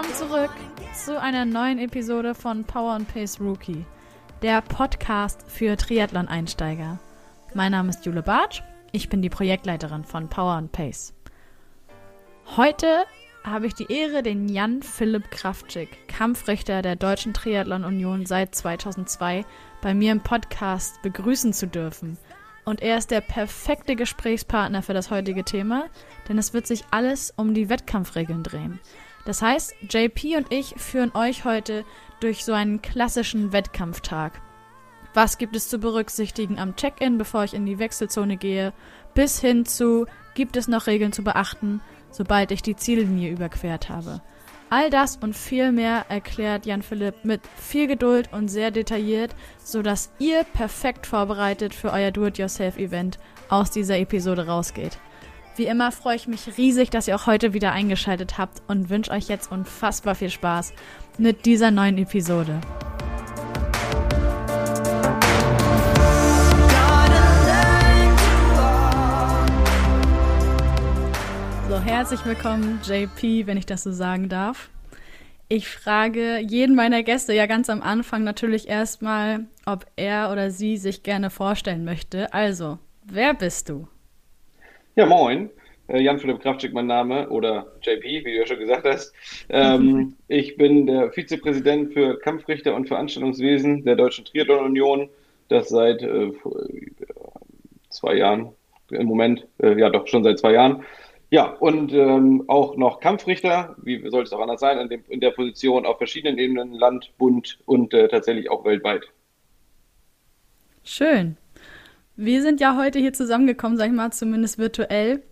Willkommen zurück zu einer neuen Episode von Power and Pace Rookie, der Podcast für Triathlon-Einsteiger. Mein Name ist Jule Bartsch, ich bin die Projektleiterin von Power and Pace. Heute habe ich die Ehre, den Jan Philipp Kraftschick, Kampfrichter der Deutschen Triathlon Union seit 2002, bei mir im Podcast begrüßen zu dürfen. Und er ist der perfekte Gesprächspartner für das heutige Thema, denn es wird sich alles um die Wettkampfregeln drehen. Das heißt, JP und ich führen euch heute durch so einen klassischen Wettkampftag. Was gibt es zu berücksichtigen am Check-in, bevor ich in die Wechselzone gehe, bis hin zu, gibt es noch Regeln zu beachten, sobald ich die Ziellinie überquert habe. All das und viel mehr erklärt Jan Philipp mit viel Geduld und sehr detailliert, sodass ihr perfekt vorbereitet für euer Do-it-yourself-Event aus dieser Episode rausgeht. Wie immer freue ich mich riesig, dass ihr auch heute wieder eingeschaltet habt und wünsche euch jetzt unfassbar viel Spaß mit dieser neuen Episode. So, herzlich willkommen, JP, wenn ich das so sagen darf. Ich frage jeden meiner Gäste ja ganz am Anfang natürlich erstmal, ob er oder sie sich gerne vorstellen möchte. Also, wer bist du? Ja, moin. Äh, Jan-Philipp Kraftschick mein Name oder JP, wie du ja schon gesagt hast. Ähm, ich bin der Vizepräsident für Kampfrichter und Veranstaltungswesen der Deutschen Triathlon Union. Das seit äh, zwei Jahren im Moment, äh, ja doch schon seit zwei Jahren. Ja, und ähm, auch noch Kampfrichter, wie soll es auch anders sein, in, dem, in, der Position auf verschiedenen Ebenen, Land, Bund und äh, tatsächlich auch weltweit. Schön. Wir sind ja heute hier zusammengekommen, sag ich mal, zumindest virtuell,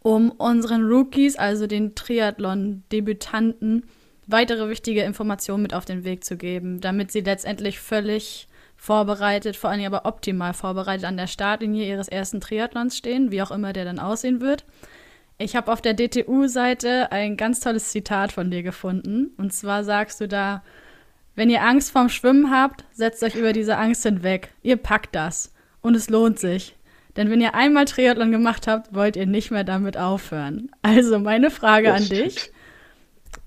um unseren Rookies, also den Triathlon-Debütanten, weitere wichtige Informationen mit auf den Weg zu geben, damit sie letztendlich völlig vorbereitet, vor allem aber optimal vorbereitet an der Startlinie ihres ersten Triathlons stehen, wie auch immer der dann aussehen wird. Ich habe auf der DTU-Seite ein ganz tolles Zitat von dir gefunden. Und zwar sagst du da, wenn ihr Angst vorm Schwimmen habt, setzt euch über diese Angst hinweg. Ihr packt das. Und es lohnt sich. Denn wenn ihr einmal Triathlon gemacht habt, wollt ihr nicht mehr damit aufhören. Also meine Frage an dich.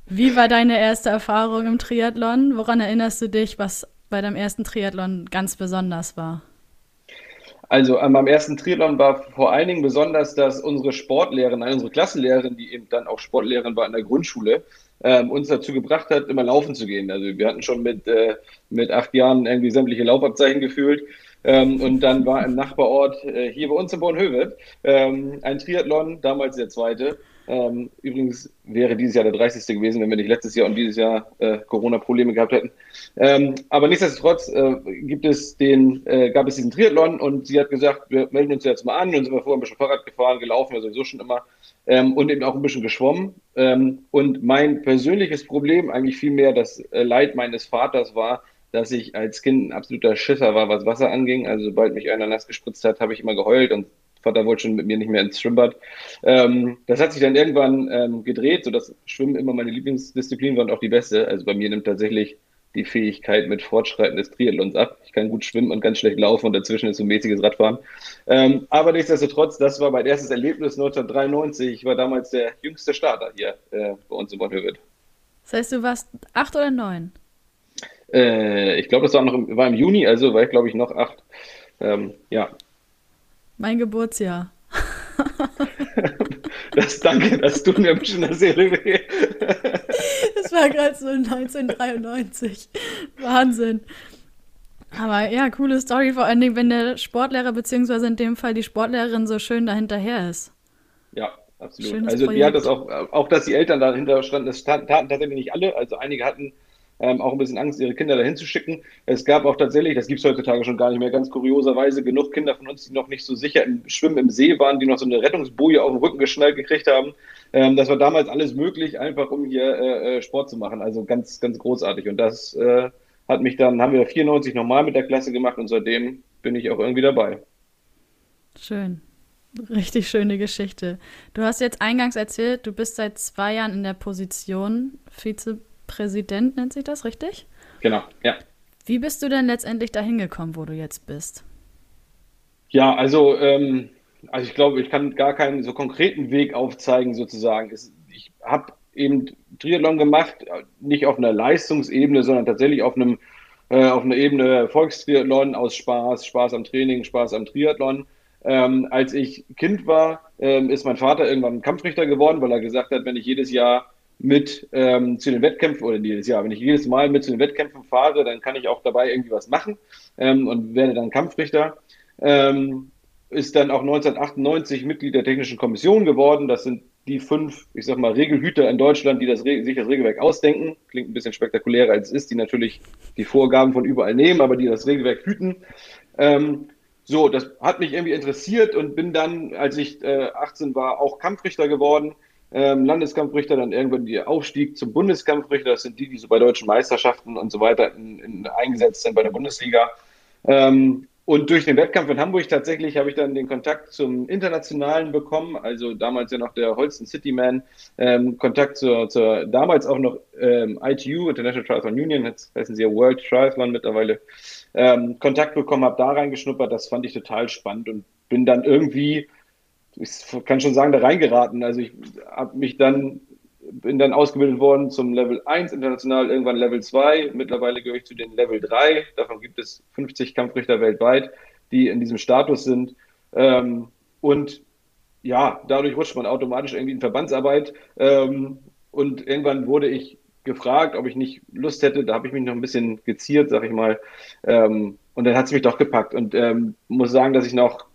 Wie war deine erste Erfahrung im Triathlon? Woran erinnerst du dich, was bei deinem ersten Triathlon ganz besonders war? Also an meinem ersten Triathlon war vor allen Dingen besonders, dass unsere Sportlehrerin, unsere Klassenlehrerin, die eben dann auch Sportlehrerin war in der Grundschule, ähm, uns dazu gebracht hat, immer laufen zu gehen. Also wir hatten schon mit, äh, mit acht Jahren irgendwie sämtliche Laufabzeichen gefühlt. Ähm, und dann war im Nachbarort äh, hier bei uns in Bornhöved ähm, ein Triathlon, damals der zweite. Ähm, übrigens wäre dieses Jahr der 30. gewesen, wenn wir nicht letztes Jahr und dieses Jahr äh, Corona-Probleme gehabt hätten. Ähm, aber nichtsdestotrotz äh, gibt es den, äh, gab es diesen Triathlon und sie hat gesagt, wir melden uns jetzt mal an und sind wir vorher ein bisschen Fahrrad gefahren, gelaufen, ja sowieso schon immer ähm, und eben auch ein bisschen geschwommen. Ähm, und mein persönliches Problem, eigentlich vielmehr das äh, Leid meines Vaters war, dass ich als Kind ein absoluter Schisser war, was Wasser anging. Also sobald mich einer nass gespritzt hat, habe ich immer geheult und Vater wollte schon mit mir nicht mehr ins Schwimmbad. Ähm, das hat sich dann irgendwann ähm, gedreht, sodass Schwimmen immer meine Lieblingsdisziplin war und auch die beste. Also bei mir nimmt tatsächlich die Fähigkeit mit Fortschreiten des Triathlons ab. Ich kann gut schwimmen und ganz schlecht laufen und dazwischen ist so mäßiges Radfahren. Ähm, aber nichtsdestotrotz, das war mein erstes Erlebnis 1993. Ich war damals der jüngste Starter hier äh, bei uns in Bonn-Hürwitz. Das heißt, du warst acht oder neun? Äh, ich glaube, das war, noch im, war im Juni, also war ich, glaube ich, noch acht. Ähm, ja. Mein Geburtsjahr. das danke, das tut mir ein bisschen der Seele weh. das war gerade so 1993. Wahnsinn. Aber ja, coole Story, vor allen Dingen, wenn der Sportlehrer, beziehungsweise in dem Fall die Sportlehrerin, so schön dahinterher ist. Ja, absolut. Schönes also, Projekt. die hat das auch, auch dass die Eltern dahinter standen, das taten tatsächlich nicht alle. Also, einige hatten ähm, auch ein bisschen Angst, ihre Kinder dahin zu schicken. Es gab auch tatsächlich, das gibt es heutzutage schon gar nicht mehr, ganz kurioserweise genug Kinder von uns, die noch nicht so sicher im Schwimmen im See waren, die noch so eine Rettungsboje auf den Rücken geschnallt gekriegt haben. Ähm, das war damals alles möglich, einfach um hier äh, äh Sport zu machen. Also ganz, ganz großartig. Und das äh, hat mich dann, haben wir 94 nochmal mit der Klasse gemacht und seitdem bin ich auch irgendwie dabei. Schön. Richtig schöne Geschichte. Du hast jetzt eingangs erzählt, du bist seit zwei Jahren in der Position Vize Präsident nennt sich das, richtig? Genau, ja. Wie bist du denn letztendlich dahin gekommen, wo du jetzt bist? Ja, also, ähm, also ich glaube, ich kann gar keinen so konkreten Weg aufzeigen, sozusagen. Ich habe eben Triathlon gemacht, nicht auf einer Leistungsebene, sondern tatsächlich auf einem äh, auf einer Ebene Volkstriathlon aus Spaß, Spaß am Training, Spaß am Triathlon. Ähm, als ich Kind war, ähm, ist mein Vater irgendwann Kampfrichter geworden, weil er gesagt hat, wenn ich jedes Jahr mit ähm, zu den Wettkämpfen oder jedes Jahr, wenn ich jedes Mal mit zu den Wettkämpfen fahre, dann kann ich auch dabei irgendwie was machen ähm, und werde dann Kampfrichter. Ähm, ist dann auch 1998 Mitglied der Technischen Kommission geworden. Das sind die fünf, ich sag mal, Regelhüter in Deutschland, die das, sich das Regelwerk ausdenken. Klingt ein bisschen spektakulärer als es ist, die natürlich die Vorgaben von überall nehmen, aber die das Regelwerk hüten. Ähm, so, das hat mich irgendwie interessiert und bin dann, als ich äh, 18 war, auch Kampfrichter geworden. Ähm, Landeskampfrichter, dann irgendwann die Aufstieg zum Bundeskampfrichter. Das sind die, die so bei deutschen Meisterschaften und so weiter in, in, eingesetzt sind bei der Bundesliga. Ähm, und durch den Wettkampf in Hamburg tatsächlich habe ich dann den Kontakt zum Internationalen bekommen, also damals ja noch der Holsten City Man, ähm, Kontakt zur, zur damals auch noch ähm, ITU, International Triathlon Union, jetzt heißen sie ja World Triathlon mittlerweile, ähm, Kontakt bekommen, habe da reingeschnuppert, das fand ich total spannend und bin dann irgendwie, ich kann schon sagen, da reingeraten. Also ich habe mich dann bin dann ausgebildet worden zum Level 1 international, irgendwann Level 2. Mittlerweile gehöre ich zu den Level 3. Davon gibt es 50 Kampfrichter weltweit, die in diesem Status sind. Ähm, und ja, dadurch rutscht man automatisch irgendwie in Verbandsarbeit. Ähm, und irgendwann wurde ich gefragt, ob ich nicht Lust hätte. Da habe ich mich noch ein bisschen geziert, sag ich mal. Ähm, und dann hat es mich doch gepackt. Und ähm, muss sagen, dass ich noch,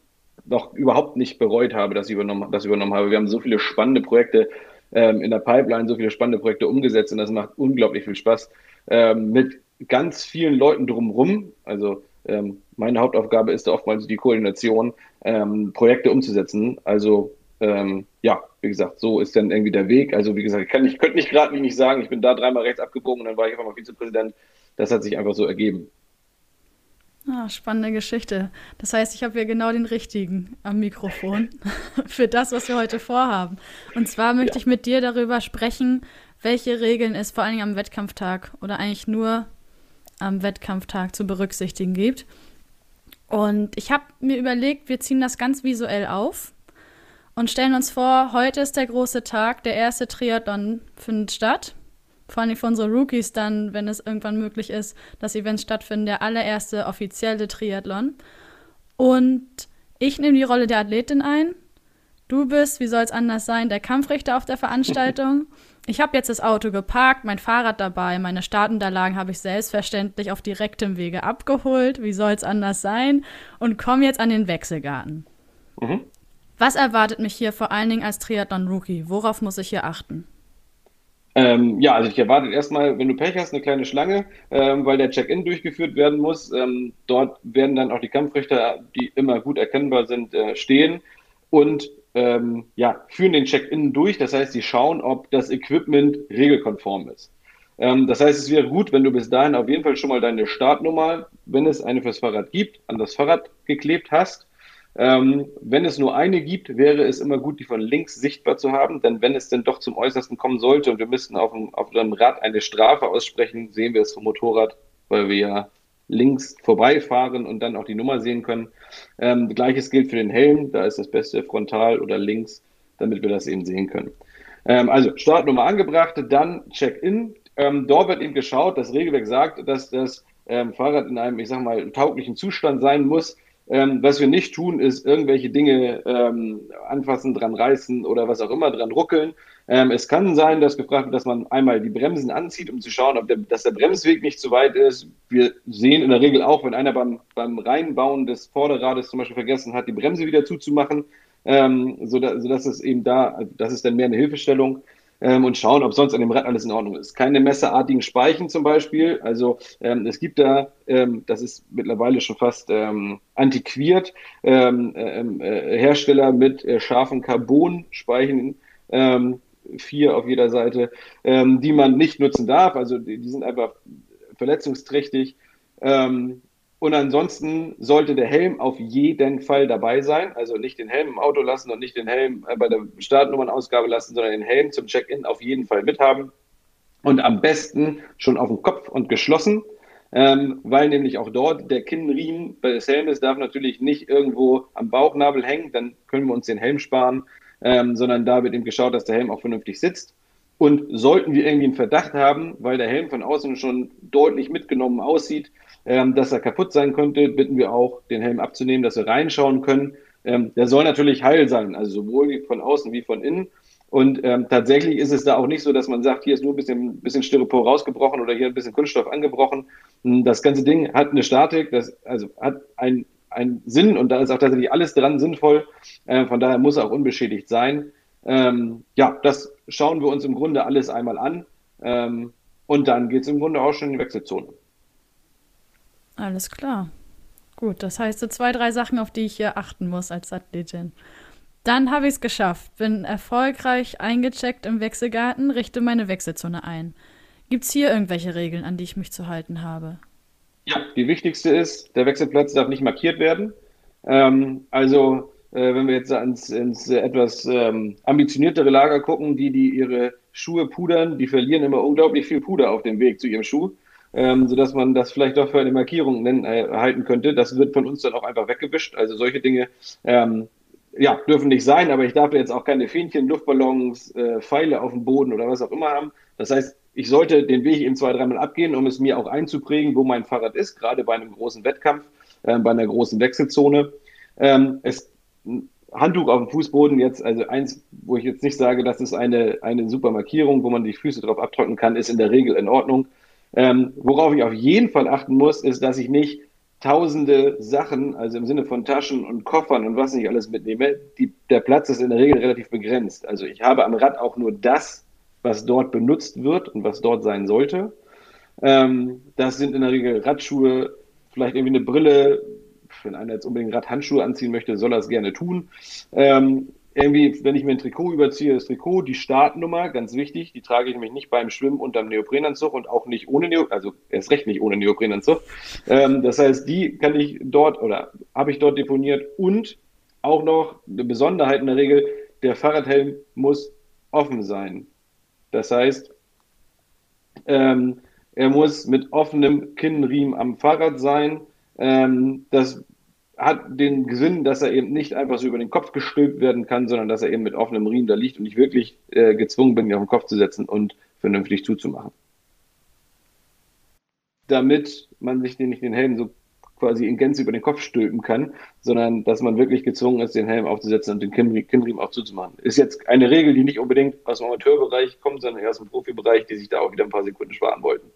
noch überhaupt nicht bereut habe, dass ich übernommen, das übernommen habe. Wir haben so viele spannende Projekte ähm, in der Pipeline so viele spannende Projekte umgesetzt und das macht unglaublich viel Spaß ähm, mit ganz vielen Leuten drumherum. Also ähm, meine Hauptaufgabe ist oftmals die Koordination, ähm, Projekte umzusetzen. Also ähm, ja, wie gesagt, so ist dann irgendwie der Weg. Also wie gesagt, ich, kann, ich könnte nicht gerade nicht sagen, ich bin da dreimal rechts abgebogen und dann war ich einfach mal Vizepräsident. Das hat sich einfach so ergeben. Ah, spannende Geschichte. Das heißt, ich habe hier genau den richtigen am Mikrofon für das, was wir heute vorhaben. Und zwar möchte ja. ich mit dir darüber sprechen, welche Regeln es vor allen Dingen am Wettkampftag oder eigentlich nur am Wettkampftag zu berücksichtigen gibt. Und ich habe mir überlegt, wir ziehen das ganz visuell auf und stellen uns vor, heute ist der große Tag, der erste Triathlon findet statt vor allem für unsere Rookies dann, wenn es irgendwann möglich ist, dass Events stattfinden, der allererste offizielle Triathlon. Und ich nehme die Rolle der Athletin ein. Du bist, wie soll es anders sein, der Kampfrichter auf der Veranstaltung. Ich habe jetzt das Auto geparkt, mein Fahrrad dabei, meine Startunterlagen habe ich selbstverständlich auf direktem Wege abgeholt. Wie soll es anders sein? Und komme jetzt an den Wechselgarten. Mhm. Was erwartet mich hier vor allen Dingen als Triathlon-Rookie? Worauf muss ich hier achten? Ähm, ja, also ich erwarte erstmal, wenn du Pech hast, eine kleine Schlange, ähm, weil der Check-in durchgeführt werden muss. Ähm, dort werden dann auch die Kampfrichter, die immer gut erkennbar sind, äh, stehen und ähm, ja, führen den Check-in durch. Das heißt, sie schauen, ob das Equipment regelkonform ist. Ähm, das heißt, es wäre gut, wenn du bis dahin auf jeden Fall schon mal deine Startnummer, wenn es eine fürs Fahrrad gibt, an das Fahrrad geklebt hast ähm, wenn es nur eine gibt, wäre es immer gut, die von links sichtbar zu haben, denn wenn es denn doch zum Äußersten kommen sollte und wir müssten auf dem, auf dem Rad eine Strafe aussprechen, sehen wir es vom Motorrad, weil wir ja links vorbeifahren und dann auch die Nummer sehen können. Ähm, Gleiches gilt für den Helm, da ist das Beste frontal oder links, damit wir das eben sehen können. Ähm, also Startnummer angebracht, dann Check-in. Ähm, dort wird eben geschaut, das Regelwerk sagt, dass das ähm, Fahrrad in einem, ich sag mal, tauglichen Zustand sein muss. Ähm, was wir nicht tun, ist irgendwelche Dinge ähm, anfassen, dran reißen oder was auch immer, dran ruckeln. Ähm, es kann sein, dass gefragt wird, dass man einmal die Bremsen anzieht, um zu schauen, ob der, dass der Bremsweg nicht zu weit ist. Wir sehen in der Regel auch, wenn einer beim, beim Reinbauen des Vorderrades zum Beispiel vergessen hat, die Bremse wieder zuzumachen, ähm, sodass, sodass es eben da, das ist dann mehr eine Hilfestellung ähm, und schauen, ob sonst an dem Rad alles in Ordnung ist. Keine messerartigen Speichen zum Beispiel. Also ähm, es gibt da, ähm, das ist mittlerweile schon fast ähm, antiquiert, ähm, ähm, äh, Hersteller mit äh, scharfen Carbon-Speichen. vier auf jeder Seite, die man nicht nutzen darf. Also die, die sind einfach verletzungsträchtig. Ähm, und ansonsten sollte der Helm auf jeden Fall dabei sein. Also nicht den Helm im Auto lassen und nicht den Helm äh, bei der Startnummernausgabe lassen, sondern den Helm zum Check-in auf jeden Fall mithaben. Und am besten schon auf dem Kopf und geschlossen, ähm, weil nämlich auch dort der Kinnriemen des Helmes darf natürlich nicht irgendwo am Bauchnabel hängen, dann können wir uns den Helm sparen, ähm, sondern da wird eben geschaut, dass der Helm auch vernünftig sitzt. Und sollten wir irgendwie einen Verdacht haben, weil der Helm von außen schon deutlich mitgenommen aussieht, ähm, dass er kaputt sein könnte, bitten wir auch, den Helm abzunehmen, dass wir reinschauen können. Ähm, der soll natürlich heil sein, also sowohl von außen wie von innen. Und ähm, tatsächlich ist es da auch nicht so, dass man sagt, hier ist nur ein bisschen, bisschen Styropor rausgebrochen oder hier ein bisschen Kunststoff angebrochen. Hm, das ganze Ding hat eine Statik, das also hat ein einen Sinn und da ist auch tatsächlich alles dran sinnvoll. Äh, von daher muss er auch unbeschädigt sein. Ähm, ja, das schauen wir uns im Grunde alles einmal an. Ähm, und dann geht es im Grunde auch schon in die Wechselzone. Alles klar. Gut, das heißt so zwei, drei Sachen, auf die ich hier achten muss als Athletin. Dann habe ich es geschafft, bin erfolgreich eingecheckt im Wechselgarten, richte meine Wechselzone ein. Gibt es hier irgendwelche Regeln, an die ich mich zu halten habe? Ja, die wichtigste ist, der Wechselplatz darf nicht markiert werden. Ähm, also, äh, wenn wir jetzt ins, ins etwas ähm, ambitioniertere Lager gucken, die, die ihre Schuhe pudern, die verlieren immer unglaublich viel Puder auf dem Weg zu ihrem Schuh, ähm, sodass man das vielleicht doch für eine Markierung nennen, äh, halten könnte. Das wird von uns dann auch einfach weggewischt. Also solche Dinge ähm, ja, dürfen nicht sein, aber ich darf jetzt auch keine Fähnchen, Luftballons, äh, Pfeile auf dem Boden oder was auch immer haben. Das heißt, ich sollte den Weg eben zwei, dreimal abgehen, um es mir auch einzuprägen, wo mein Fahrrad ist, gerade bei einem großen Wettkampf, äh, bei einer großen Wechselzone. Ähm, es, Handtuch auf dem Fußboden jetzt, also eins, wo ich jetzt nicht sage, das ist eine, eine super Markierung, wo man die Füße drauf abtrocknen kann, ist in der Regel in Ordnung. Ähm, worauf ich auf jeden Fall achten muss, ist, dass ich nicht tausende Sachen, also im Sinne von Taschen und Koffern und was nicht alles mitnehme. Die, der Platz ist in der Regel relativ begrenzt. Also ich habe am Rad auch nur das, was dort benutzt wird und was dort sein sollte. Ähm, das sind in der Regel Radschuhe, vielleicht irgendwie eine Brille. Wenn einer jetzt unbedingt Radhandschuhe anziehen möchte, soll er es gerne tun. Ähm, irgendwie, wenn ich mir ein Trikot überziehe, das Trikot, die Startnummer, ganz wichtig, die trage ich nämlich nicht beim Schwimmen unterm Neoprenanzug und auch nicht ohne Neoprenanzug, also erst recht nicht ohne Neoprenanzug. Ähm, das heißt, die kann ich dort oder habe ich dort deponiert und auch noch eine Besonderheit in der Regel, der Fahrradhelm muss offen sein. Das heißt, ähm, er muss mit offenem Kinnriemen am Fahrrad sein. Ähm, das hat den Sinn, dass er eben nicht einfach so über den Kopf gestülpt werden kann, sondern dass er eben mit offenem Riemen da liegt und ich wirklich äh, gezwungen bin, ihn auf den Kopf zu setzen und vernünftig zuzumachen. Damit man sich nicht den Helm so quasi in Gänze über den Kopf stülpen kann, sondern dass man wirklich gezwungen ist, den Helm aufzusetzen und den Kinnriemen auch zuzumachen. Ist jetzt eine Regel, die nicht unbedingt aus dem Amateurbereich kommt, sondern eher aus dem Profibereich, die sich da auch wieder ein paar Sekunden sparen wollten.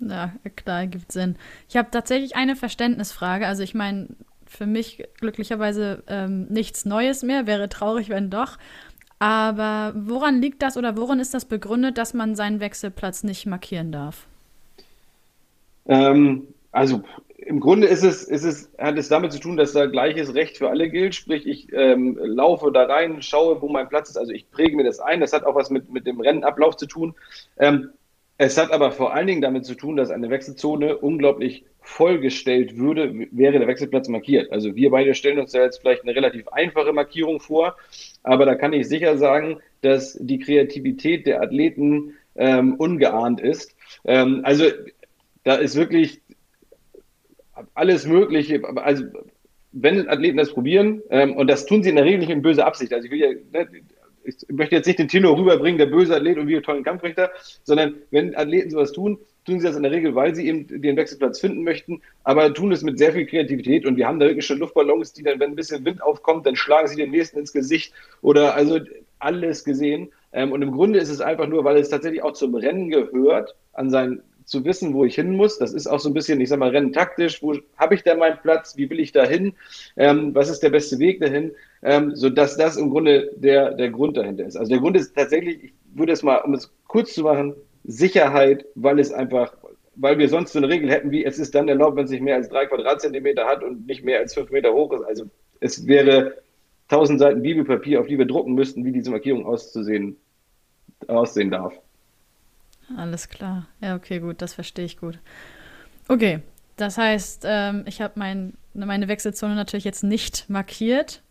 Ja, klar, gibt Sinn. Ich habe tatsächlich eine Verständnisfrage. Also ich meine, für mich glücklicherweise ähm, nichts Neues mehr, wäre traurig, wenn doch. Aber woran liegt das oder woran ist das begründet, dass man seinen Wechselplatz nicht markieren darf? Ähm, also im Grunde ist es, ist es, hat es damit zu tun, dass da gleiches Recht für alle gilt. Sprich, ich ähm, laufe da rein, schaue, wo mein Platz ist. Also ich präge mir das ein. Das hat auch was mit, mit dem Rennenablauf zu tun. Ähm, es hat aber vor allen Dingen damit zu tun, dass eine Wechselzone unglaublich vollgestellt würde, wäre der Wechselplatz markiert. Also wir beide stellen uns da jetzt vielleicht eine relativ einfache Markierung vor, aber da kann ich sicher sagen, dass die Kreativität der Athleten ähm, ungeahnt ist. Ähm, also da ist wirklich alles Mögliche. Also, wenn Athleten das probieren, ähm, und das tun sie in der Regel nicht in böser Absicht. Also, ich will ja, ne, ich möchte jetzt nicht den Tenor rüberbringen, der böse Athlet und wir tollen Kampfrichter, sondern wenn Athleten sowas tun, tun sie das in der Regel, weil sie eben den Wechselplatz finden möchten, aber tun es mit sehr viel Kreativität und wir haben da wirklich schon Luftballons, die dann, wenn ein bisschen Wind aufkommt, dann schlagen sie den nächsten ins Gesicht oder also alles gesehen. Ähm, und im Grunde ist es einfach nur, weil es tatsächlich auch zum Rennen gehört, an seinen zu wissen, wo ich hin muss. Das ist auch so ein bisschen, ich sag mal, Rennen taktisch. Wo habe ich da meinen Platz? Wie will ich da hin? Ähm, was ist der beste Weg dahin? Ähm, sodass das im Grunde der, der Grund dahinter ist. Also der Grund ist tatsächlich, ich würde es mal, um es kurz zu machen, Sicherheit, weil es einfach, weil wir sonst so eine Regel hätten, wie es ist dann erlaubt, wenn es nicht mehr als drei Quadratzentimeter hat und nicht mehr als fünf Meter hoch ist. Also es wäre tausend Seiten Bibelpapier, auf die wir drucken müssten, wie diese Markierung auszusehen, aussehen darf. Alles klar. Ja, okay, gut, das verstehe ich gut. Okay, das heißt, ähm, ich habe mein, meine Wechselzone natürlich jetzt nicht markiert.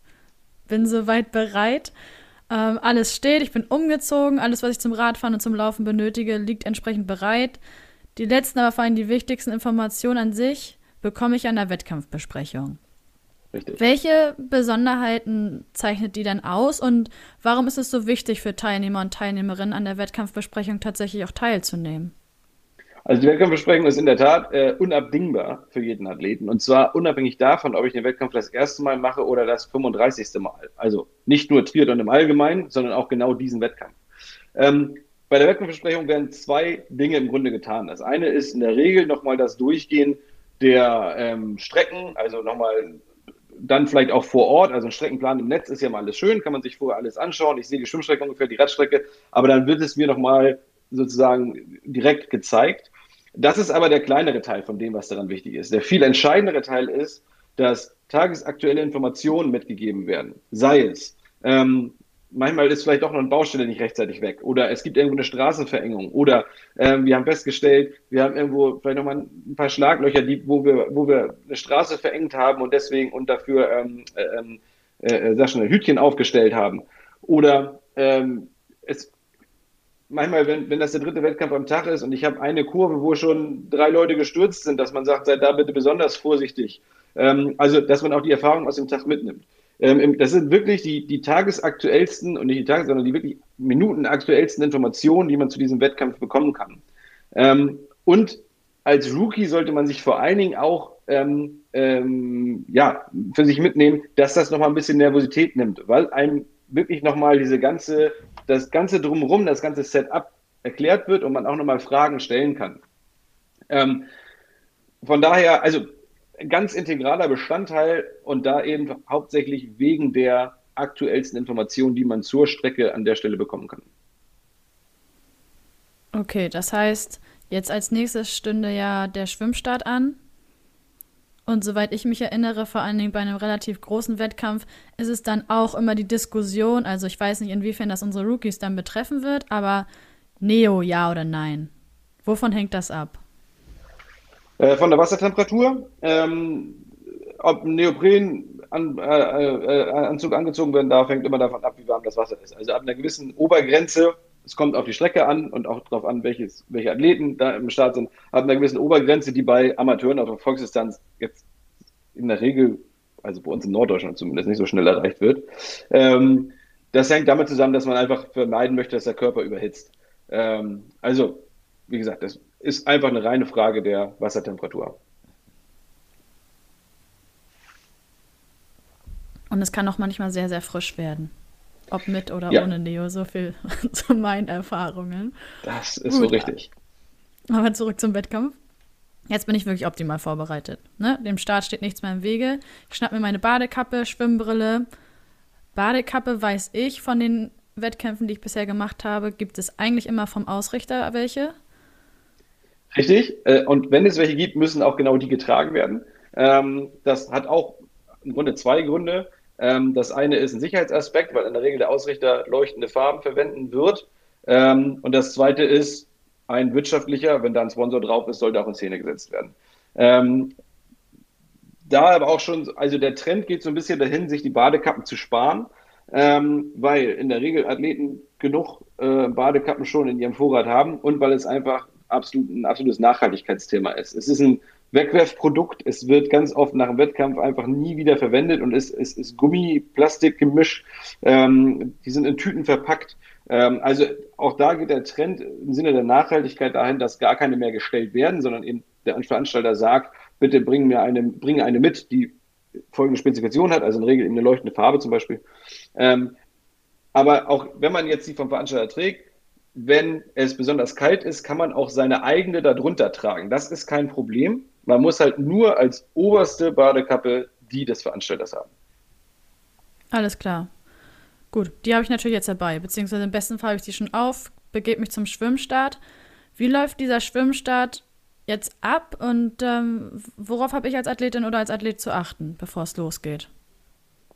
Bin soweit bereit. Ähm, alles steht, ich bin umgezogen. Alles, was ich zum Radfahren und zum Laufen benötige, liegt entsprechend bereit. Die letzten, aber vor allem die wichtigsten Informationen an sich bekomme ich an der Wettkampfbesprechung. Richtig. Welche Besonderheiten zeichnet die denn aus und warum ist es so wichtig für Teilnehmer und Teilnehmerinnen an der Wettkampfbesprechung tatsächlich auch teilzunehmen? Also die Wettkampfbesprechung ist in der Tat äh, unabdingbar für jeden Athleten. Und zwar unabhängig davon, ob ich den Wettkampf das erste Mal mache oder das 35. Mal. Also nicht nur Triathlon im Allgemeinen, sondern auch genau diesen Wettkampf. Ähm, bei der Wettkampfbesprechung werden zwei Dinge im Grunde getan. Das eine ist in der Regel nochmal das Durchgehen der ähm, Strecken, also nochmal dann vielleicht auch vor Ort, also ein Streckenplan im Netz ist ja mal alles schön, kann man sich vorher alles anschauen. Ich sehe die Schwimmstrecke ungefähr, die Radstrecke, aber dann wird es mir nochmal sozusagen direkt gezeigt. Das ist aber der kleinere Teil von dem, was daran wichtig ist. Der viel entscheidendere Teil ist, dass tagesaktuelle Informationen mitgegeben werden. Sei es, ähm, manchmal ist vielleicht doch noch eine Baustelle nicht rechtzeitig weg oder es gibt irgendwo eine Straßenverengung oder ähm, wir haben festgestellt, wir haben irgendwo vielleicht noch mal ein paar Schlaglöcher, die, wo, wir, wo wir eine Straße verengt haben und deswegen und dafür ähm, ähm, äh, äh, sag schon, Hütchen aufgestellt haben. Oder ähm, es manchmal, wenn, wenn das der dritte Wettkampf am Tag ist und ich habe eine Kurve, wo schon drei Leute gestürzt sind, dass man sagt, seid da bitte besonders vorsichtig. Ähm, also, dass man auch die Erfahrung aus dem Tag mitnimmt. Ähm, das sind wirklich die, die tagesaktuellsten und nicht die Tages-, sondern die wirklich minutenaktuellsten Informationen, die man zu diesem Wettkampf bekommen kann. Ähm, und als Rookie sollte man sich vor allen Dingen auch ähm, ähm, ja, für sich mitnehmen, dass das nochmal ein bisschen Nervosität nimmt, weil einem wirklich nochmal diese ganze, das ganze Drumherum, das ganze Setup erklärt wird und man auch nochmal Fragen stellen kann. Ähm, von daher, also ganz integraler Bestandteil und da eben hauptsächlich wegen der aktuellsten Informationen, die man zur Strecke an der Stelle bekommen kann. Okay, das heißt, jetzt als nächstes stünde ja der Schwimmstart an. Und soweit ich mich erinnere, vor allen Dingen bei einem relativ großen Wettkampf, ist es dann auch immer die Diskussion, also ich weiß nicht, inwiefern das unsere Rookies dann betreffen wird, aber Neo, ja oder nein? Wovon hängt das ab? Äh, von der Wassertemperatur. Ähm, ob ein Neoprenanzug äh, äh, angezogen werden darf, hängt immer davon ab, wie warm das Wasser ist. Also ab einer gewissen Obergrenze, es kommt auf die Strecke an und auch darauf an, welches, welche Athleten da im Start sind, ab einer gewissen Obergrenze, die bei Amateuren auf der Volksdistanz jetzt in der Regel, also bei uns in Norddeutschland zumindest, nicht so schnell erreicht wird. Ähm, das hängt damit zusammen, dass man einfach vermeiden möchte, dass der Körper überhitzt. Ähm, also, wie gesagt, das ist einfach eine reine Frage der Wassertemperatur. Und es kann auch manchmal sehr, sehr frisch werden. Ob mit oder ja. ohne Neo, so viel zu meinen Erfahrungen. Das ist Gut. so richtig. Aber zurück zum Wettkampf. Jetzt bin ich wirklich optimal vorbereitet. Ne? Dem Start steht nichts mehr im Wege. Ich schnapp mir meine Badekappe, Schwimmbrille. Badekappe weiß ich von den Wettkämpfen, die ich bisher gemacht habe, gibt es eigentlich immer vom Ausrichter welche. Richtig. Äh, und wenn es welche gibt, müssen auch genau die getragen werden. Ähm, das hat auch im Grunde zwei Gründe. Ähm, das eine ist ein Sicherheitsaspekt, weil in der Regel der Ausrichter leuchtende Farben verwenden wird. Ähm, und das zweite ist ein wirtschaftlicher, wenn da ein Sponsor drauf ist, sollte auch in Szene gesetzt werden. da aber auch schon, also der Trend geht so ein bisschen dahin, sich die Badekappen zu sparen, weil in der Regel Athleten genug äh, Badekappen schon in ihrem Vorrat haben und weil es einfach absolut, ein absolutes Nachhaltigkeitsthema ist. Es ist ein Wegwerfprodukt. Es wird ganz oft nach dem Wettkampf einfach nie wieder verwendet und es, es ist Gummi, Plastik, Gemisch. Ähm, die sind in Tüten verpackt. Ähm, also auch da geht der Trend im Sinne der Nachhaltigkeit dahin, dass gar keine mehr gestellt werden, sondern eben der Veranstalter sagt, bitte bring mir eine, bring eine mit, die folgende Spezifikation hat, also in der Regel eben eine leuchtende Farbe zum Beispiel. Ähm, aber auch wenn man jetzt die vom Veranstalter trägt, wenn es besonders kalt ist, kann man auch seine eigene darunter tragen. Das ist kein Problem. Man muss halt nur als oberste Badekappe die des Veranstalters haben. Alles klar. Gut, die habe ich natürlich jetzt dabei, beziehungsweise im besten Fall habe ich die schon auf, begebe mich zum Schwimmstart. Wie läuft dieser Schwimmstart jetzt ab und ähm, worauf habe ich als Athletin oder als Athlet zu achten, bevor es losgeht?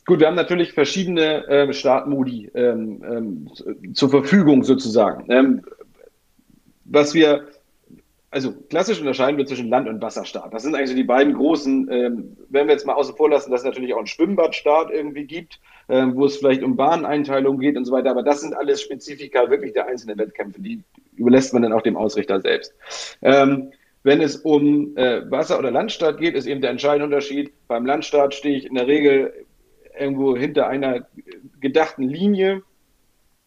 Gut, wir haben natürlich verschiedene äh, Startmodi ähm, ähm, zur Verfügung sozusagen. Ähm, was wir, also klassisch unterscheiden wir zwischen Land- und Wasserstart. Das sind eigentlich so die beiden großen, ähm, wenn wir jetzt mal außen vor lassen, dass es natürlich auch einen Schwimmbadstart irgendwie gibt, ähm, wo es vielleicht um Bahneinteilung geht und so weiter. Aber das sind alles Spezifika wirklich der einzelnen Wettkämpfe. Die überlässt man dann auch dem Ausrichter selbst. Ähm, Wenn es um äh, Wasser- oder Landstart geht, ist eben der entscheidende Unterschied. Beim Landstart stehe ich in der Regel irgendwo hinter einer gedachten Linie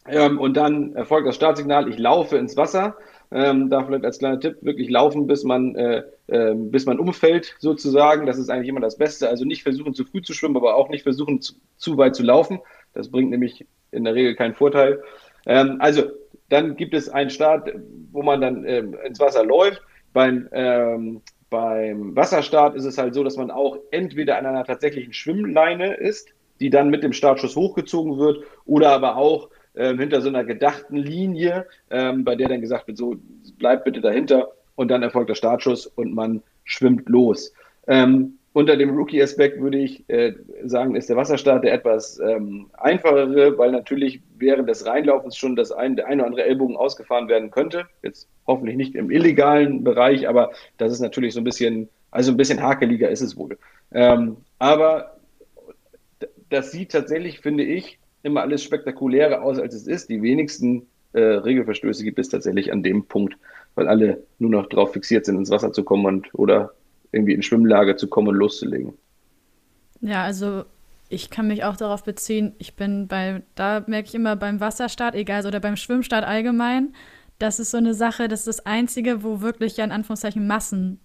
ähm, und dann erfolgt das Startsignal, ich laufe ins Wasser. Ähm, da vielleicht als kleiner Tipp wirklich laufen, bis man, äh, äh, bis man umfällt sozusagen. Das ist eigentlich immer das Beste. Also nicht versuchen zu früh zu schwimmen, aber auch nicht versuchen zu, zu weit zu laufen. Das bringt nämlich in der Regel keinen Vorteil. Ähm, also dann gibt es einen Start, wo man dann ähm, ins Wasser läuft. Beim, ähm, beim Wasserstart ist es halt so, dass man auch entweder an einer tatsächlichen Schwimmleine ist, die dann mit dem Startschuss hochgezogen wird, oder aber auch ähm, hinter so einer gedachten Linie, ähm, bei der dann gesagt wird, so bleibt bitte dahinter und dann erfolgt der Startschuss und man schwimmt los. Ähm, unter dem Rookie-Aspekt würde ich äh, sagen, ist der Wasserstart der etwas ähm, einfachere, weil natürlich während des Reinlaufens schon das ein, der eine oder andere Ellbogen ausgefahren werden könnte. Jetzt hoffentlich nicht im illegalen Bereich, aber das ist natürlich so ein bisschen, also ein bisschen hakeliger ist es wohl. Ähm, aber das sieht tatsächlich, finde ich, immer alles spektakulärer aus, als es ist. Die wenigsten äh, Regelverstöße gibt es tatsächlich an dem Punkt, weil alle nur noch darauf fixiert sind, ins Wasser zu kommen und oder irgendwie in Schwimmlage zu kommen und loszulegen. Ja, also ich kann mich auch darauf beziehen, ich bin bei, da merke ich immer beim Wasserstart, egal, oder beim Schwimmstart allgemein, das ist so eine Sache, das ist das Einzige, wo wirklich ja in Anführungszeichen Massen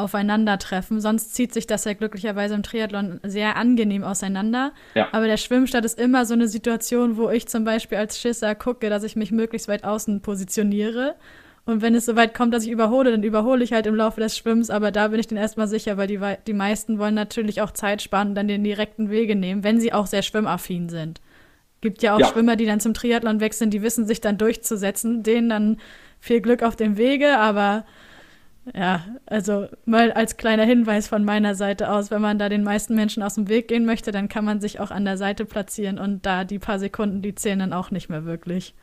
aufeinandertreffen. Sonst zieht sich das ja glücklicherweise im Triathlon sehr angenehm auseinander. Ja. Aber der Schwimmstart ist immer so eine Situation, wo ich zum Beispiel als Schisser gucke, dass ich mich möglichst weit außen positioniere. Und wenn es so weit kommt, dass ich überhole, dann überhole ich halt im Laufe des Schwimmens. Aber da bin ich dann erstmal sicher, weil die, die meisten wollen natürlich auch Zeit sparen und dann den direkten Wege nehmen, wenn sie auch sehr schwimmaffin sind. Gibt ja auch ja. Schwimmer, die dann zum Triathlon wechseln, die wissen sich dann durchzusetzen. Denen dann viel Glück auf dem Wege, aber ja, also mal als kleiner Hinweis von meiner Seite aus, wenn man da den meisten Menschen aus dem Weg gehen möchte, dann kann man sich auch an der Seite platzieren und da die paar Sekunden, die zählen dann auch nicht mehr wirklich.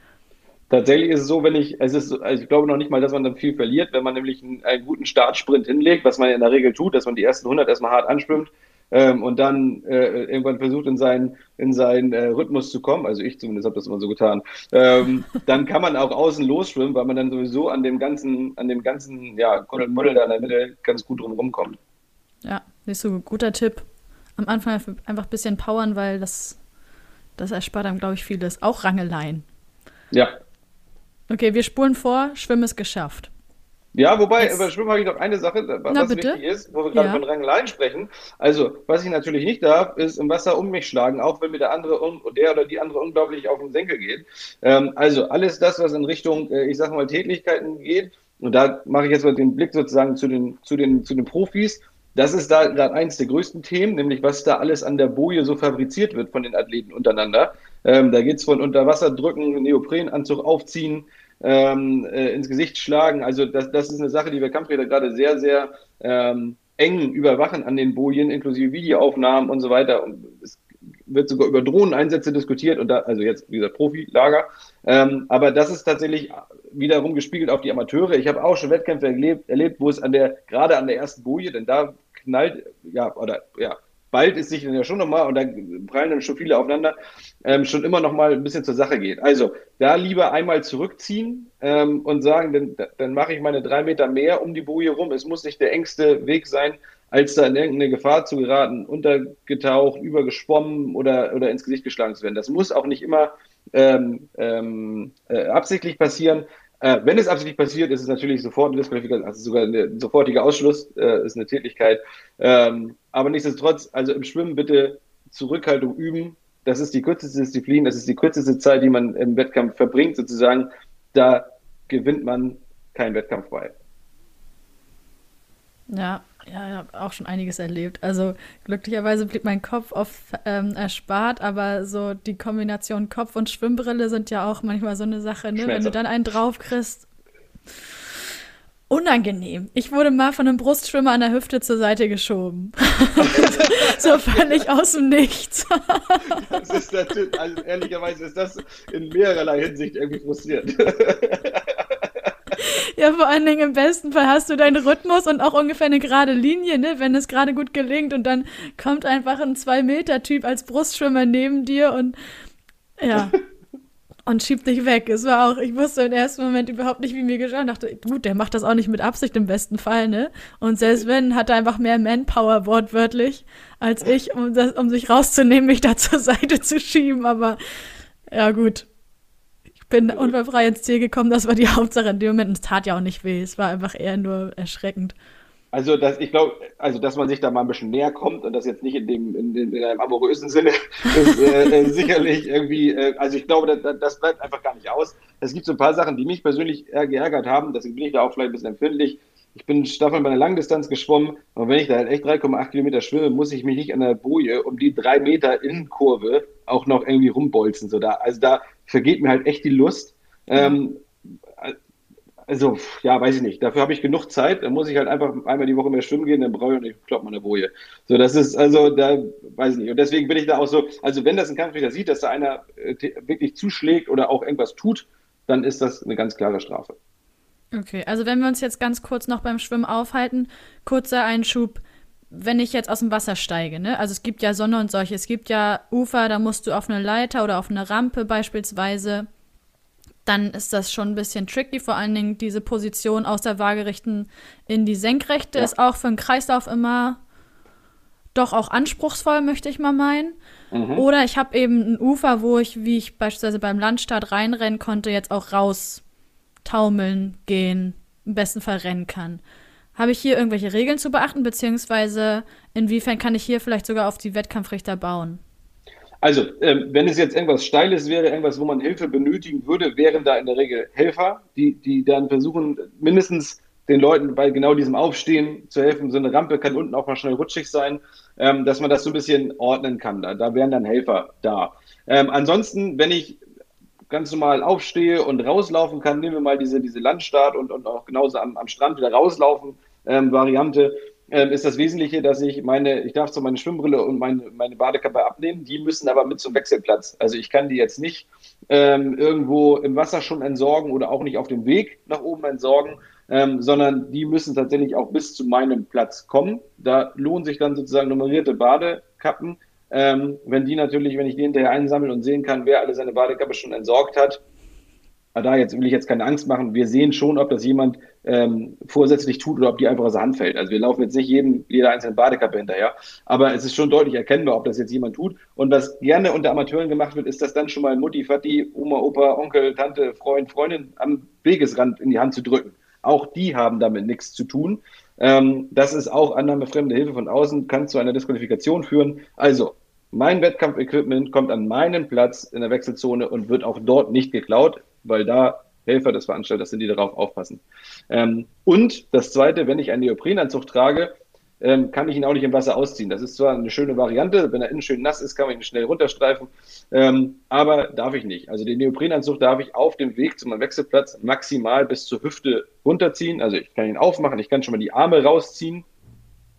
Tatsächlich ist es so, wenn ich, es ist, also ich glaube noch nicht mal, dass man dann viel verliert, wenn man nämlich einen, einen guten Startsprint hinlegt, was man in der Regel tut, dass man die ersten 100 erstmal hart anschwimmt ähm, und dann äh, irgendwann versucht, in seinen, in seinen äh, Rhythmus zu kommen, also ich zumindest habe das immer so getan, ähm, dann kann man auch außen losschwimmen, weil man dann sowieso an dem ganzen, an dem ganzen, ja, Kuddelmuddel da in der Mitte ganz gut drumherum kommt. Ja, siehst du, guter Tipp. Am Anfang einfach ein bisschen powern, weil das, das erspart einem, glaube ich, vieles. Auch Rangeleien. Ja. Okay, wir spulen vor, Schwimmen ist geschafft. Ja, wobei, Jetzt. über Schwimmen habe ich noch eine Sache, was Na, wichtig ist, wo wir gerade ja. von Rangeleien sprechen. Also, was ich natürlich nicht darf, ist im Wasser um mich schlagen, auch wenn mir der andere, der oder die andere unglaublich auf den Senkel geht. Ähm, also, alles das, was in Richtung, äh, ich sag mal, Tätigkeiten geht, und da mache ich jetzt mal den Blick sozusagen zu den, zu den, zu den Profis. Das ist da gerade eins der größten Themen, nämlich was da alles an der Boje so fabriziert wird von den Athleten untereinander. Ähm, da geht es von Unterwasserdrücken, Neoprenanzug aufziehen, ähm, äh, ins Gesicht schlagen. Also das, das ist eine Sache, die wir Kampfräder gerade sehr, sehr ähm, eng überwachen an den Bojen, inklusive Videoaufnahmen und so weiter. Und es wird sogar über Drohneneinsätze diskutiert und da, also jetzt gesagt Profilager. Ähm, aber das ist tatsächlich wiederum gespiegelt auf die Amateure. Ich habe auch schon Wettkämpfe erlebt, erlebt, wo es an der, gerade an der ersten Boje, denn da knallt, ja, oder ja, bald ist sich dann ja schon nochmal und da prallen dann schon viele aufeinander, ähm, schon immer nochmal ein bisschen zur Sache geht. Also da lieber einmal zurückziehen ähm, und sagen, dann, dann mache ich meine drei Meter mehr um die Boje rum. Es muss nicht der engste Weg sein, als da in irgendeine Gefahr zu geraten, untergetaucht, übergeschwommen oder, oder ins Gesicht geschlagen zu werden. Das muss auch nicht immer ähm, ähm, äh, absichtlich passieren. Äh, wenn es absichtlich passiert, ist es natürlich sofort eine Disqualifikation, also sogar ein sofortiger Ausschluss äh, ist eine Tätigkeit. Ähm, aber nichtsdestotrotz, also im Schwimmen bitte Zurückhaltung üben. Das ist die kürzeste Disziplin, das ist die kürzeste Zeit, die man im Wettkampf verbringt, sozusagen. Da gewinnt man keinen Wettkampf bei. Ja, ja, ich habe auch schon einiges erlebt. Also glücklicherweise blieb mein Kopf oft ähm, erspart, aber so die Kombination Kopf und Schwimmbrille sind ja auch manchmal so eine Sache, ne? Wenn du dann einen drauf kriegst. Unangenehm. Ich wurde mal von einem Brustschwimmer an der Hüfte zur Seite geschoben. so völlig aus dem Nichts. das ist natürlich, also ehrlicherweise ist das in mehrerlei Hinsicht irgendwie frustrierend. Ja, vor allen Dingen im besten Fall hast du deinen Rhythmus und auch ungefähr eine gerade Linie, ne, wenn es gerade gut gelingt und dann kommt einfach ein Zwei-Meter-Typ als Brustschwimmer neben dir und ja. und schiebt dich weg. Es war auch, ich wusste im ersten Moment überhaupt nicht, wie mir geschah. Ich dachte, gut, der macht das auch nicht mit Absicht im besten Fall, ne? Und selbst wenn, hat er einfach mehr Manpower wortwörtlich als ich, um, das, um sich rauszunehmen, mich da zur Seite zu schieben. Aber ja, gut. Bin unfallfrei ins Ziel gekommen, das war die Hauptsache in dem Moment. Und es tat ja auch nicht weh. Es war einfach eher nur erschreckend. Also, dass, ich glaube, also, dass man sich da mal ein bisschen näher kommt und das jetzt nicht in dem, in, dem, in einem amorösen Sinne, ist äh, äh, sicherlich irgendwie, äh, also ich glaube, das, das, bleibt einfach gar nicht aus. Es gibt so ein paar Sachen, die mich persönlich eher geärgert haben, deswegen bin ich da auch vielleicht ein bisschen empfindlich. Ich bin Staffel bei einer Langdistanz geschwommen, aber wenn ich da halt echt 3,8 Kilometer schwimme, muss ich mich nicht an der Boje um die drei Meter Innenkurve auch noch irgendwie rumbolzen. So da, also da vergeht mir halt echt die Lust. Ähm, also, ja, weiß ich nicht. Dafür habe ich genug Zeit. Dann muss ich halt einfach einmal die Woche mehr schwimmen gehen, dann brauche ich nicht klopp meine Boje. So, das ist, also, da weiß ich nicht. Und deswegen bin ich da auch so, also wenn das ein Kampfrichter sieht, dass da einer äh, wirklich zuschlägt oder auch irgendwas tut, dann ist das eine ganz klare Strafe. Okay, also wenn wir uns jetzt ganz kurz noch beim Schwimmen aufhalten, kurzer Einschub. Wenn ich jetzt aus dem Wasser steige, ne? Also es gibt ja Sonne und solche, es gibt ja Ufer, da musst du auf eine Leiter oder auf eine Rampe beispielsweise dann ist das schon ein bisschen tricky. Vor allen Dingen diese Position aus der Waagerechten in die Senkrechte ja. ist auch für einen Kreislauf immer doch auch anspruchsvoll, möchte ich mal meinen. Mhm. Oder ich habe eben ein Ufer, wo ich, wie ich beispielsweise beim Landstart reinrennen konnte, jetzt auch raus taumeln, gehen, im besten Fall rennen kann. Habe ich hier irgendwelche Regeln zu beachten, beziehungsweise inwiefern kann ich hier vielleicht sogar auf die Wettkampfrichter bauen? Also, ähm, wenn es jetzt irgendwas Steiles wäre, irgendwas, wo man Hilfe benötigen würde, wären da in der Regel Helfer, die, die dann versuchen, mindestens den Leuten bei genau diesem Aufstehen zu helfen. So eine Rampe kann unten auch mal schnell rutschig sein, ähm, dass man das so ein bisschen ordnen kann. Da, da wären dann Helfer da. Ähm, ansonsten, wenn ich ganz normal aufstehe und rauslaufen kann, nehmen wir mal diese, diese Landstart und, und auch genauso am, am Strand wieder rauslaufen ähm, Variante, ähm, ist das Wesentliche, dass ich meine, ich darf so meine Schwimmbrille und meine, meine Badekappe abnehmen, die müssen aber mit zum Wechselplatz. Also ich kann die jetzt nicht ähm, irgendwo im Wasser schon entsorgen oder auch nicht auf dem Weg nach oben entsorgen, ähm, sondern die müssen tatsächlich auch bis zu meinem Platz kommen. Da lohnen sich dann sozusagen nummerierte Badekappen. Ähm, wenn die natürlich, wenn ich die hinterher einsammeln und sehen kann, wer alle seine Badekappe schon entsorgt hat, da jetzt will ich jetzt keine Angst machen. Wir sehen schon, ob das jemand ähm, vorsätzlich tut oder ob die einfach aus der Hand fällt. Also wir laufen jetzt nicht jedem, jeder einzelnen Badekappe hinterher, aber es ist schon deutlich erkennbar, ob das jetzt jemand tut. Und was gerne unter Amateuren gemacht wird, ist das dann schon mal Mutti, Vati, Oma, Opa, Onkel, Tante, Freund, Freundin am Wegesrand in die Hand zu drücken. Auch die haben damit nichts zu tun. Ähm, das ist auch Annahme fremde Hilfe von außen, kann zu einer Disqualifikation führen. Also mein Wettkampfequipment kommt an meinen Platz in der Wechselzone und wird auch dort nicht geklaut weil da Helfer des Veranstalters sind, die darauf aufpassen. Ähm, und das Zweite, wenn ich einen Neoprenanzug trage, ähm, kann ich ihn auch nicht im Wasser ausziehen. Das ist zwar eine schöne Variante, wenn er innen schön nass ist, kann man ihn schnell runterstreifen, ähm, aber darf ich nicht. Also den Neoprenanzug darf ich auf dem Weg zu meinem Wechselplatz maximal bis zur Hüfte runterziehen. Also ich kann ihn aufmachen, ich kann schon mal die Arme rausziehen,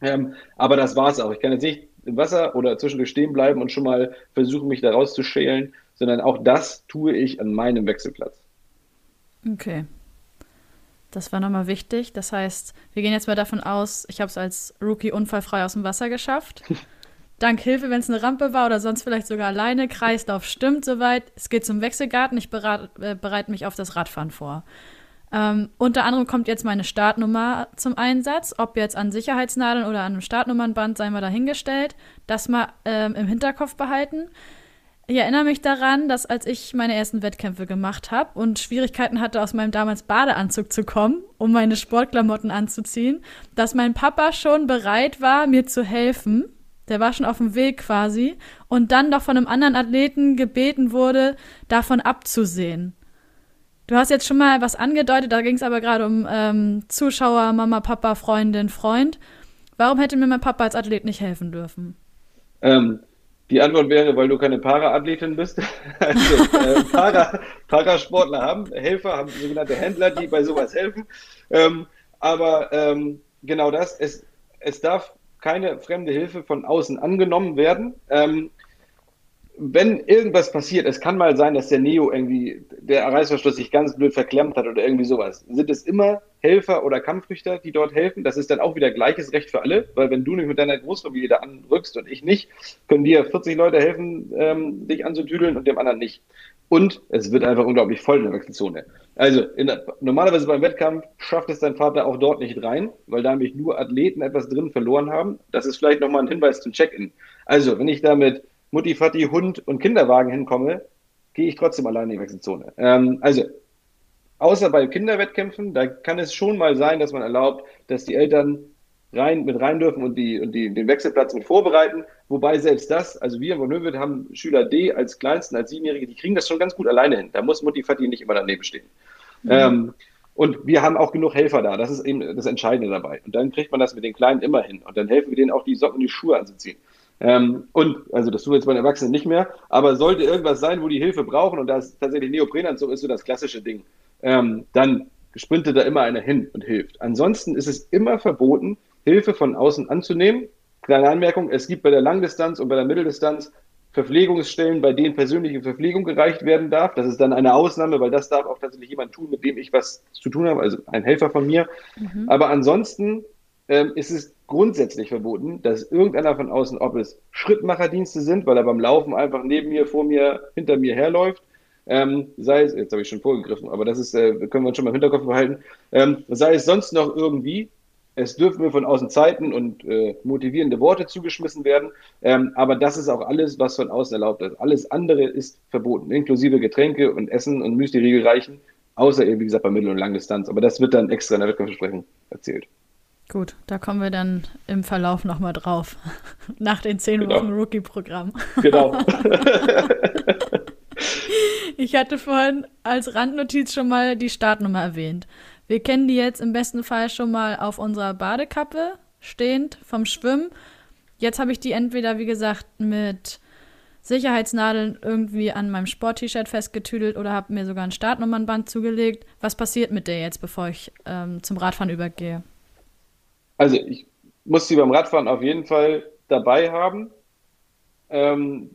ähm, aber das war es auch. Ich kann jetzt nicht im Wasser oder zwischendurch stehen bleiben und schon mal versuchen, mich da rauszuschälen, sondern auch das tue ich an meinem Wechselplatz. Okay. Das war nochmal wichtig. Das heißt, wir gehen jetzt mal davon aus, ich habe es als Rookie unfallfrei aus dem Wasser geschafft. Dank Hilfe, wenn es eine Rampe war oder sonst vielleicht sogar alleine. Kreislauf stimmt soweit. Es geht zum Wechselgarten. Ich äh, bereite mich auf das Radfahren vor. Ähm, unter anderem kommt jetzt meine Startnummer zum Einsatz. Ob jetzt an Sicherheitsnadeln oder an einem Startnummernband, sei mal dahingestellt. Das mal ähm, im Hinterkopf behalten. Ich erinnere mich daran, dass als ich meine ersten Wettkämpfe gemacht habe und Schwierigkeiten hatte, aus meinem damals Badeanzug zu kommen, um meine Sportklamotten anzuziehen, dass mein Papa schon bereit war, mir zu helfen. Der war schon auf dem Weg quasi und dann doch von einem anderen Athleten gebeten wurde, davon abzusehen. Du hast jetzt schon mal was angedeutet, da ging es aber gerade um ähm, Zuschauer, Mama, Papa, Freundin, Freund. Warum hätte mir mein Papa als Athlet nicht helfen dürfen? Ähm, die Antwort wäre, weil du keine Para-Athletin bist. Also, äh, Para, Parasportler haben Helfer, haben sogenannte Händler, die bei sowas helfen. Ähm, aber ähm, genau das, es, es darf keine fremde Hilfe von außen angenommen werden. Ähm, wenn irgendwas passiert, es kann mal sein, dass der Neo irgendwie, der Reißverschluss sich ganz blöd verklemmt hat oder irgendwie sowas, sind es immer Helfer oder Kampfrichter, die dort helfen. Das ist dann auch wieder gleiches Recht für alle, weil wenn du nicht mit deiner Großfamilie da anrückst und ich nicht, können dir 40 Leute helfen, ähm, dich anzutüdeln und dem anderen nicht. Und es wird einfach unglaublich voll in der Wechselzone. Also der, normalerweise beim Wettkampf schafft es dein Vater auch dort nicht rein, weil da nämlich nur Athleten etwas drin verloren haben. Das ist vielleicht nochmal ein Hinweis zum Check-in. Also, wenn ich da mit Mutti, Vati, Hund und Kinderwagen hinkomme, gehe ich trotzdem alleine in die Wechselzone. Ähm, also, außer bei Kinderwettkämpfen, da kann es schon mal sein, dass man erlaubt, dass die Eltern rein, mit rein dürfen und, die, und die, den Wechselplatz mit vorbereiten. Wobei selbst das, also wir in Bonöwit haben Schüler D als Kleinsten, als Siebenjährige, die kriegen das schon ganz gut alleine hin. Da muss Mutti Vati nicht immer daneben stehen. Mhm. Ähm, und wir haben auch genug Helfer da. Das ist eben das Entscheidende dabei. Und dann kriegt man das mit den Kleinen immer hin. Und dann helfen wir denen auch, die Socken und die Schuhe anzuziehen. Ähm, und, also das tun wir jetzt bei den Erwachsenen nicht mehr, aber sollte irgendwas sein, wo die Hilfe brauchen, und da ist tatsächlich Neoprenanzug ist so das klassische Ding, ähm, dann sprintet da immer einer hin und hilft. Ansonsten ist es immer verboten, Hilfe von außen anzunehmen. Kleine Anmerkung, es gibt bei der Langdistanz und bei der Mitteldistanz Verpflegungsstellen, bei denen persönliche Verpflegung gereicht werden darf. Das ist dann eine Ausnahme, weil das darf auch tatsächlich jemand tun, mit dem ich was zu tun habe, also ein Helfer von mir. Mhm. Aber ansonsten ähm, ist es grundsätzlich verboten, dass irgendeiner von außen, ob es Schrittmacherdienste sind, weil er beim Laufen einfach neben mir, vor mir, hinter mir herläuft, ähm, sei es, jetzt habe ich schon vorgegriffen, aber das ist, äh, können wir uns schon mal im Hinterkopf behalten, ähm, sei es sonst noch irgendwie, es dürfen mir von außen Zeiten und äh, motivierende Worte zugeschmissen werden, ähm, aber das ist auch alles, was von außen erlaubt ist. Alles andere ist verboten, inklusive Getränke und Essen und Müsli-Riegel reichen, außer eben, wie gesagt, bei Mittel- und Langdistanz. Aber das wird dann extra in der Wettkampfbesprechung erzählt. Gut, da kommen wir dann im Verlauf nochmal drauf. Nach den zehn genau. Wochen Rookie-Programm. Genau. ich hatte vorhin als Randnotiz schon mal die Startnummer erwähnt. Wir kennen die jetzt im besten Fall schon mal auf unserer Badekappe stehend vom Schwimmen. Jetzt habe ich die entweder, wie gesagt, mit Sicherheitsnadeln irgendwie an meinem Sport-T-Shirt festgetüdelt oder habe mir sogar ein Startnummernband zugelegt. Was passiert mit der jetzt, bevor ich ähm, zum Radfahren übergehe? Also ich muss sie beim Radfahren auf jeden Fall dabei haben. Ähm,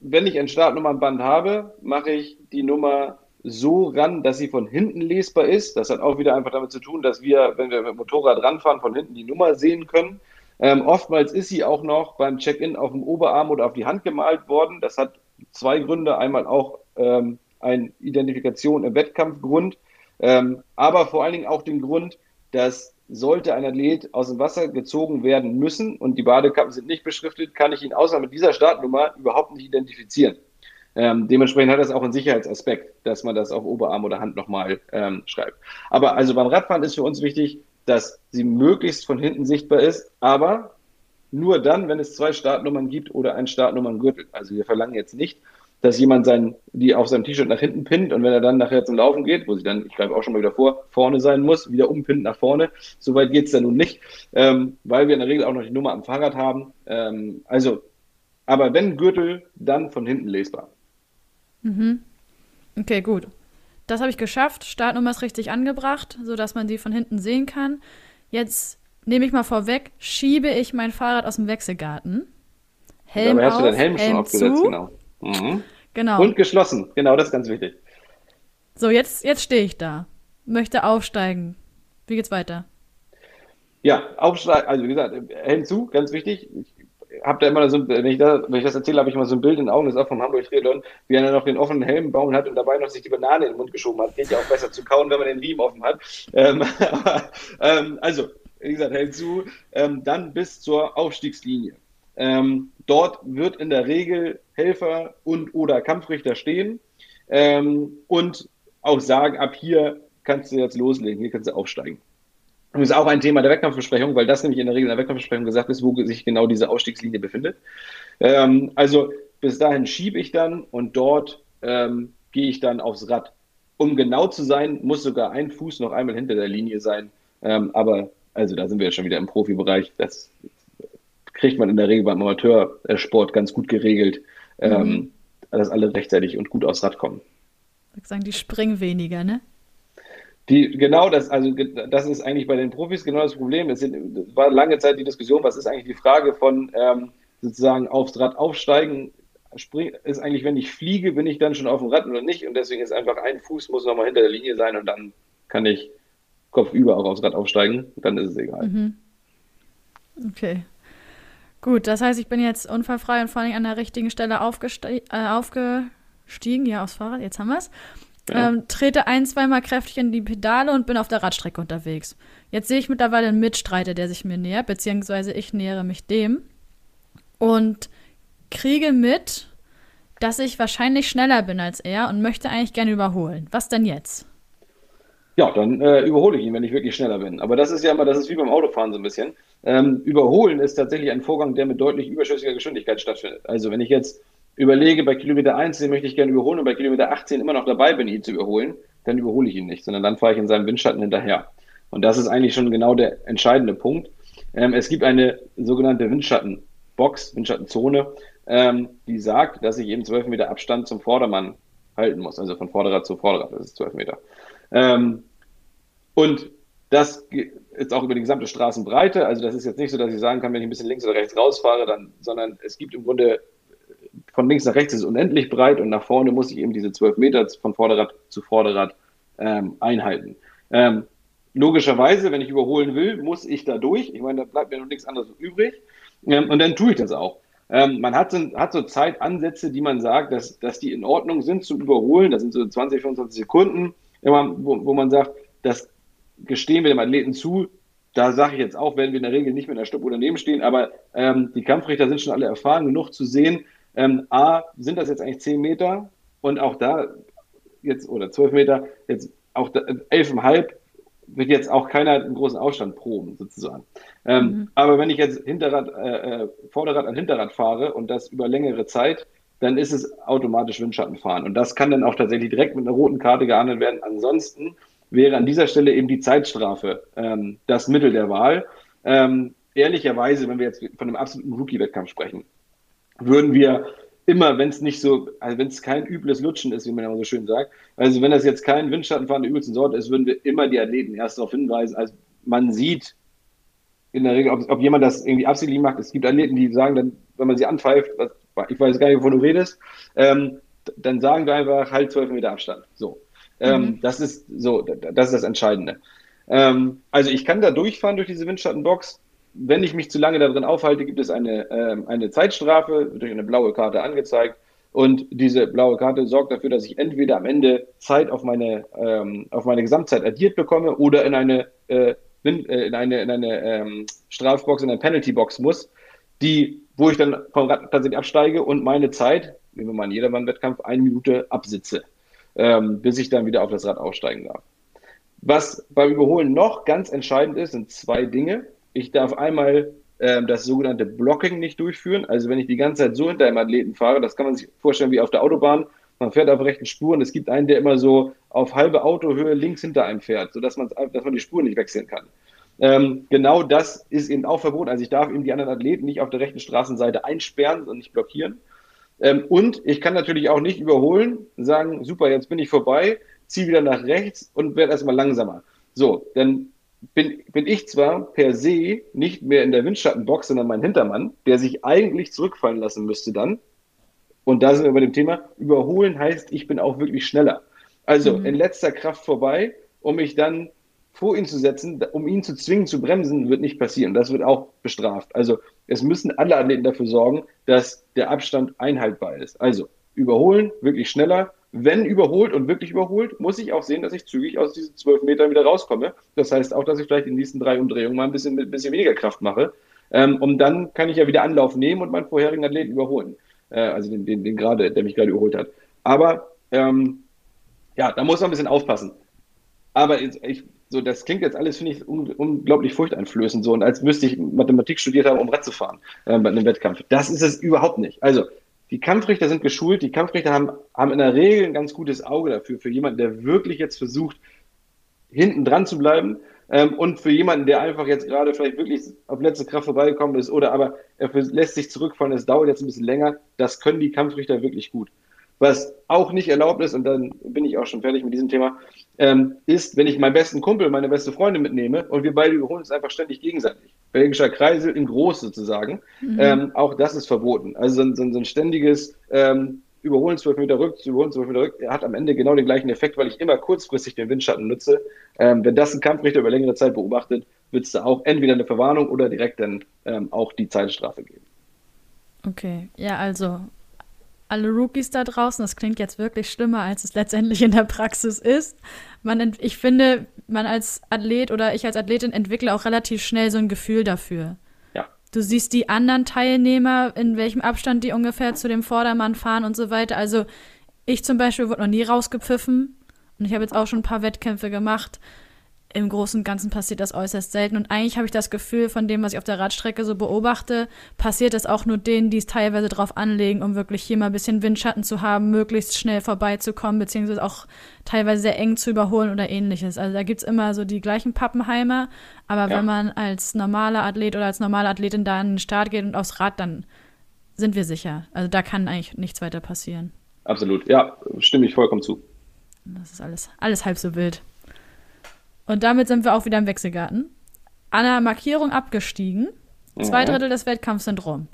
wenn ich ein Startnummernband habe, mache ich die Nummer so ran, dass sie von hinten lesbar ist. Das hat auch wieder einfach damit zu tun, dass wir, wenn wir mit dem Motorrad ranfahren, von hinten die Nummer sehen können. Ähm, oftmals ist sie auch noch beim Check-in auf dem Oberarm oder auf die Hand gemalt worden. Das hat zwei Gründe. Einmal auch ähm, eine Identifikation im Wettkampfgrund, ähm, aber vor allen Dingen auch den Grund, dass sollte ein Athlet aus dem Wasser gezogen werden müssen und die Badekappen sind nicht beschriftet, kann ich ihn außer mit dieser Startnummer überhaupt nicht identifizieren. Ähm, dementsprechend hat das auch einen Sicherheitsaspekt, dass man das auf Oberarm oder Hand nochmal ähm, schreibt. Aber also beim Radfahren ist für uns wichtig, dass sie möglichst von hinten sichtbar ist, aber nur dann, wenn es zwei Startnummern gibt oder ein Startnummern-Gürtel. Also wir verlangen jetzt nicht, dass jemand sein, die auf seinem T-Shirt nach hinten pinnt und wenn er dann nachher zum Laufen geht, wo sie dann, ich greife auch schon mal wieder vor, vorne sein muss, wieder umpinnt nach vorne. Soweit geht es dann nun nicht, ähm, weil wir in der Regel auch noch die Nummer am Fahrrad haben. Ähm, also, aber wenn Gürtel, dann von hinten lesbar. Mhm. Okay, gut. Das habe ich geschafft. Startnummer ist richtig angebracht, sodass man sie von hinten sehen kann. Jetzt nehme ich mal vorweg, schiebe ich mein Fahrrad aus dem Wechselgarten. Helm Dabei hast auf, du deinen Helm, Helm schon aufgesetzt, zu. genau. Mhm. Genau. Und geschlossen, genau, das ist ganz wichtig. So, jetzt, jetzt stehe ich da. Möchte aufsteigen. Wie geht's weiter? Ja, aufsteigen, also wie gesagt, Helm zu, ganz wichtig. Ich habe da immer so, wenn ich, da, wenn ich das erzähle, habe ich immer so ein Bild in den Augen, das ist auch vom Hamburg Triathlon, wie er noch den offenen Helm bauen hat und dabei noch sich die Banane in den Mund geschoben hat. Geht ja auch besser zu kauen, wenn man den Riemen offen hat. Ähm, aber, ähm, also, wie gesagt, Helm zu, ähm, dann bis zur Aufstiegslinie. Ähm, dort wird in der Regel Helfer und oder Kampfrichter stehen ähm, und auch sagen, ab hier kannst du jetzt loslegen, hier kannst du aufsteigen. Und das ist auch ein Thema der Wettkampfbesprechung, weil das nämlich in der Regel in der Wettkampfbesprechung gesagt ist, wo sich genau diese Ausstiegslinie befindet. Ähm, also bis dahin schiebe ich dann und dort ähm, gehe ich dann aufs Rad. Um genau zu sein, muss sogar ein Fuß noch einmal hinter der Linie sein. Ähm, aber also da sind wir ja schon wieder im Profibereich. Das kriegt man in der Regel beim Amateursport ganz gut geregelt, ähm, mhm. dass alle rechtzeitig und gut aufs Rad kommen. Ich sagen, die springen weniger, ne? Die, genau das, also das ist eigentlich bei den Profis genau das Problem. Es sind, war lange Zeit die Diskussion, was ist eigentlich die Frage von ähm, sozusagen aufs Rad aufsteigen, spring, ist eigentlich, wenn ich fliege, bin ich dann schon auf dem Rad oder nicht? Und deswegen ist einfach ein Fuß muss nochmal hinter der Linie sein und dann kann ich kopfüber auch aufs Rad aufsteigen. Dann ist es egal. Mhm. Okay. Gut, das heißt, ich bin jetzt unfallfrei und vor allem an der richtigen Stelle äh, aufge ausgestiegen, ja, aufs Fahrrad, jetzt haben wir es. Ja. Ähm, trete ein, zweimal kräftig in die Pedale und bin auf der Radstrecke unterwegs. Jetzt sehe ich mittlerweile einen Mitstreiter, der sich mir nähert, beziehungsweise ich nähere mich dem und kriege mit, dass ich wahrscheinlich schneller bin als er und möchte eigentlich gerne überholen. Was denn jetzt? Ja, dann äh, überhole ich ihn, wenn ich wirklich schneller bin. Aber das ist ja immer, das ist wie beim Autofahren so ein bisschen. Ähm, überholen ist tatsächlich ein Vorgang, der mit deutlich überschüssiger Geschwindigkeit stattfindet. Also wenn ich jetzt überlege, bei Kilometer 1 den möchte ich gerne überholen und bei Kilometer 18 immer noch dabei bin, ihn zu überholen, dann überhole ich ihn nicht, sondern dann fahre ich in seinem Windschatten hinterher. Und das ist eigentlich schon genau der entscheidende Punkt. Ähm, es gibt eine sogenannte Windschattenbox, Windschattenzone, ähm, die sagt, dass ich eben 12 Meter Abstand zum Vordermann halten muss, also von Vorderrad zu Vorderrad, das ist 12 Meter. Ähm, und das ist auch über die gesamte Straßenbreite. Also das ist jetzt nicht so, dass ich sagen kann, wenn ich ein bisschen links oder rechts rausfahre, dann, sondern es gibt im Grunde von links nach rechts ist es unendlich breit und nach vorne muss ich eben diese 12 Meter von Vorderrad zu Vorderrad ähm, einhalten. Ähm, logischerweise, wenn ich überholen will, muss ich da durch. Ich meine, da bleibt mir noch nichts anderes übrig. Ähm, und dann tue ich das auch. Ähm, man hat so, hat so Zeitansätze, die man sagt, dass, dass die in Ordnung sind zum Überholen. Das sind so 20, 25 Sekunden, wo, wo man sagt, das gestehen wir dem Athleten zu. Da sage ich jetzt auch, werden wir in der Regel nicht mit einer Stoppuhr daneben stehen, aber ähm, die Kampfrichter sind schon alle erfahren genug zu sehen, ähm, A, sind das jetzt eigentlich 10 Meter und auch da jetzt, oder 12 Meter, jetzt auch 11,5 wird jetzt auch keiner einen großen Aufstand proben, sozusagen. Ähm, mhm. Aber wenn ich jetzt Hinterrad, äh, äh, Vorderrad an Hinterrad fahre und das über längere Zeit, dann ist es automatisch Windschattenfahren. Und das kann dann auch tatsächlich direkt mit einer roten Karte gehandelt werden. Ansonsten wäre an dieser Stelle eben die Zeitstrafe ähm, das Mittel der Wahl. Ähm, ehrlicherweise, wenn wir jetzt von einem absoluten Rookie-Wettkampf sprechen, würden wir immer, wenn es nicht so, also wenn es kein übles Lutschen ist, wie man immer so schön sagt, also wenn das jetzt kein Windschattenfahren der übelsten Sorte ist, würden wir immer die Athleten erst darauf hinweisen. Also man sieht in der Regel, ob, ob jemand das irgendwie absichtlich macht. Es gibt Athleten, die sagen dann, wenn man sie anpfeift, was, ich weiß gar nicht, wovon du redest, ähm, dann sagen wir einfach halt 12 Meter Abstand. So. Ähm, mhm. Das ist so, das ist das Entscheidende. Ähm, also ich kann da durchfahren durch diese Windschattenbox wenn ich mich zu lange darin aufhalte, gibt es eine, äh, eine Zeitstrafe, durch eine blaue Karte angezeigt. Und diese blaue Karte sorgt dafür, dass ich entweder am Ende Zeit auf meine, ähm, auf meine Gesamtzeit addiert bekomme oder in eine, äh, äh in eine, in eine ähm, Strafbox, in eine Penaltybox muss, die, wo ich dann vom Rad tatsächlich absteige und meine Zeit, wie wir mal in Jedermann-Wettkampf, eine Minute absitze, ähm, bis ich dann wieder auf das Rad aussteigen darf. Was beim Überholen noch ganz entscheidend ist, sind zwei Dinge. Ich darf einmal äh, das sogenannte Blocking nicht durchführen. Also wenn ich die ganze Zeit so hinter einem Athleten fahre, das kann man sich vorstellen wie auf der Autobahn. Man fährt auf rechten Spuren. Es gibt einen, der immer so auf halbe Autohöhe links hinter einem fährt, sodass man, dass man die Spuren nicht wechseln kann. Ähm, genau das ist eben auch verboten. Also ich darf eben die anderen Athleten nicht auf der rechten Straßenseite einsperren und nicht blockieren. Ähm, und ich kann natürlich auch nicht überholen, sagen, super, jetzt bin ich vorbei, ziehe wieder nach rechts und werde erstmal langsamer. So, dann bin, bin ich zwar per se nicht mehr in der Windschattenbox, sondern mein Hintermann, der sich eigentlich zurückfallen lassen müsste dann. Und da sind wir bei dem Thema, überholen heißt, ich bin auch wirklich schneller. Also mhm. in letzter Kraft vorbei, um mich dann vor ihn zu setzen, um ihn zu zwingen zu bremsen, wird nicht passieren. Das wird auch bestraft. Also es müssen alle Athleten dafür sorgen, dass der Abstand einhaltbar ist. Also überholen, wirklich schneller, wenn überholt und wirklich überholt, muss ich auch sehen, dass ich zügig aus diesen zwölf Metern wieder rauskomme. Das heißt auch, dass ich vielleicht in den nächsten drei Umdrehungen mal ein bisschen, ein bisschen weniger Kraft mache. Ähm, und dann kann ich ja wieder Anlauf nehmen und meinen vorherigen Athleten überholen. Äh, also den, den, den gerade, der mich gerade überholt hat. Aber ähm, ja, da muss man ein bisschen aufpassen. Aber ich, so, das klingt jetzt alles, finde ich, un unglaublich furchteinflößend, so, und als müsste ich Mathematik studiert haben, um Rad zu fahren äh, bei einem Wettkampf. Das ist es überhaupt nicht. Also, die Kampfrichter sind geschult, die Kampfrichter haben, haben in der Regel ein ganz gutes Auge dafür, für jemanden, der wirklich jetzt versucht, hinten dran zu bleiben. Ähm, und für jemanden, der einfach jetzt gerade vielleicht wirklich auf letzte Kraft vorbeigekommen ist oder aber er lässt sich zurückfallen, es dauert jetzt ein bisschen länger, das können die Kampfrichter wirklich gut. Was auch nicht erlaubt ist, und dann bin ich auch schon fertig mit diesem Thema, ähm, ist, wenn ich meinen besten Kumpel, meine beste Freundin mitnehme und wir beide überholen uns einfach ständig gegenseitig. Belgischer Kreisel in groß sozusagen. Mhm. Ähm, auch das ist verboten. Also so, so, so ein ständiges ähm, Überholen zwölf Meter rück, überholen zwölf Meter rück, hat am Ende genau den gleichen Effekt, weil ich immer kurzfristig den Windschatten nutze. Ähm, wenn das ein Kampfrichter über längere Zeit beobachtet, wird es da auch entweder eine Verwarnung oder direkt dann ähm, auch die Zeitstrafe geben. Okay, ja, also alle Rookies da draußen, das klingt jetzt wirklich schlimmer, als es letztendlich in der Praxis ist. Man, ich finde, man als Athlet oder ich als Athletin entwickle auch relativ schnell so ein Gefühl dafür. Ja. Du siehst die anderen Teilnehmer, in welchem Abstand die ungefähr zu dem Vordermann fahren und so weiter. Also ich zum Beispiel wurde noch nie rausgepfiffen und ich habe jetzt auch schon ein paar Wettkämpfe gemacht im Großen und Ganzen passiert das äußerst selten. Und eigentlich habe ich das Gefühl, von dem, was ich auf der Radstrecke so beobachte, passiert das auch nur denen, die es teilweise drauf anlegen, um wirklich hier mal ein bisschen Windschatten zu haben, möglichst schnell vorbeizukommen, beziehungsweise auch teilweise sehr eng zu überholen oder ähnliches. Also da gibt es immer so die gleichen Pappenheimer, aber ja. wenn man als normaler Athlet oder als normale Athletin da an den Start geht und aufs Rad, dann sind wir sicher. Also da kann eigentlich nichts weiter passieren. Absolut, ja, stimme ich vollkommen zu. Das ist alles, alles halb so wild. Und damit sind wir auch wieder im Wechselgarten. An der Markierung abgestiegen. Zwei mhm. Drittel des Wettkampfs sind rum.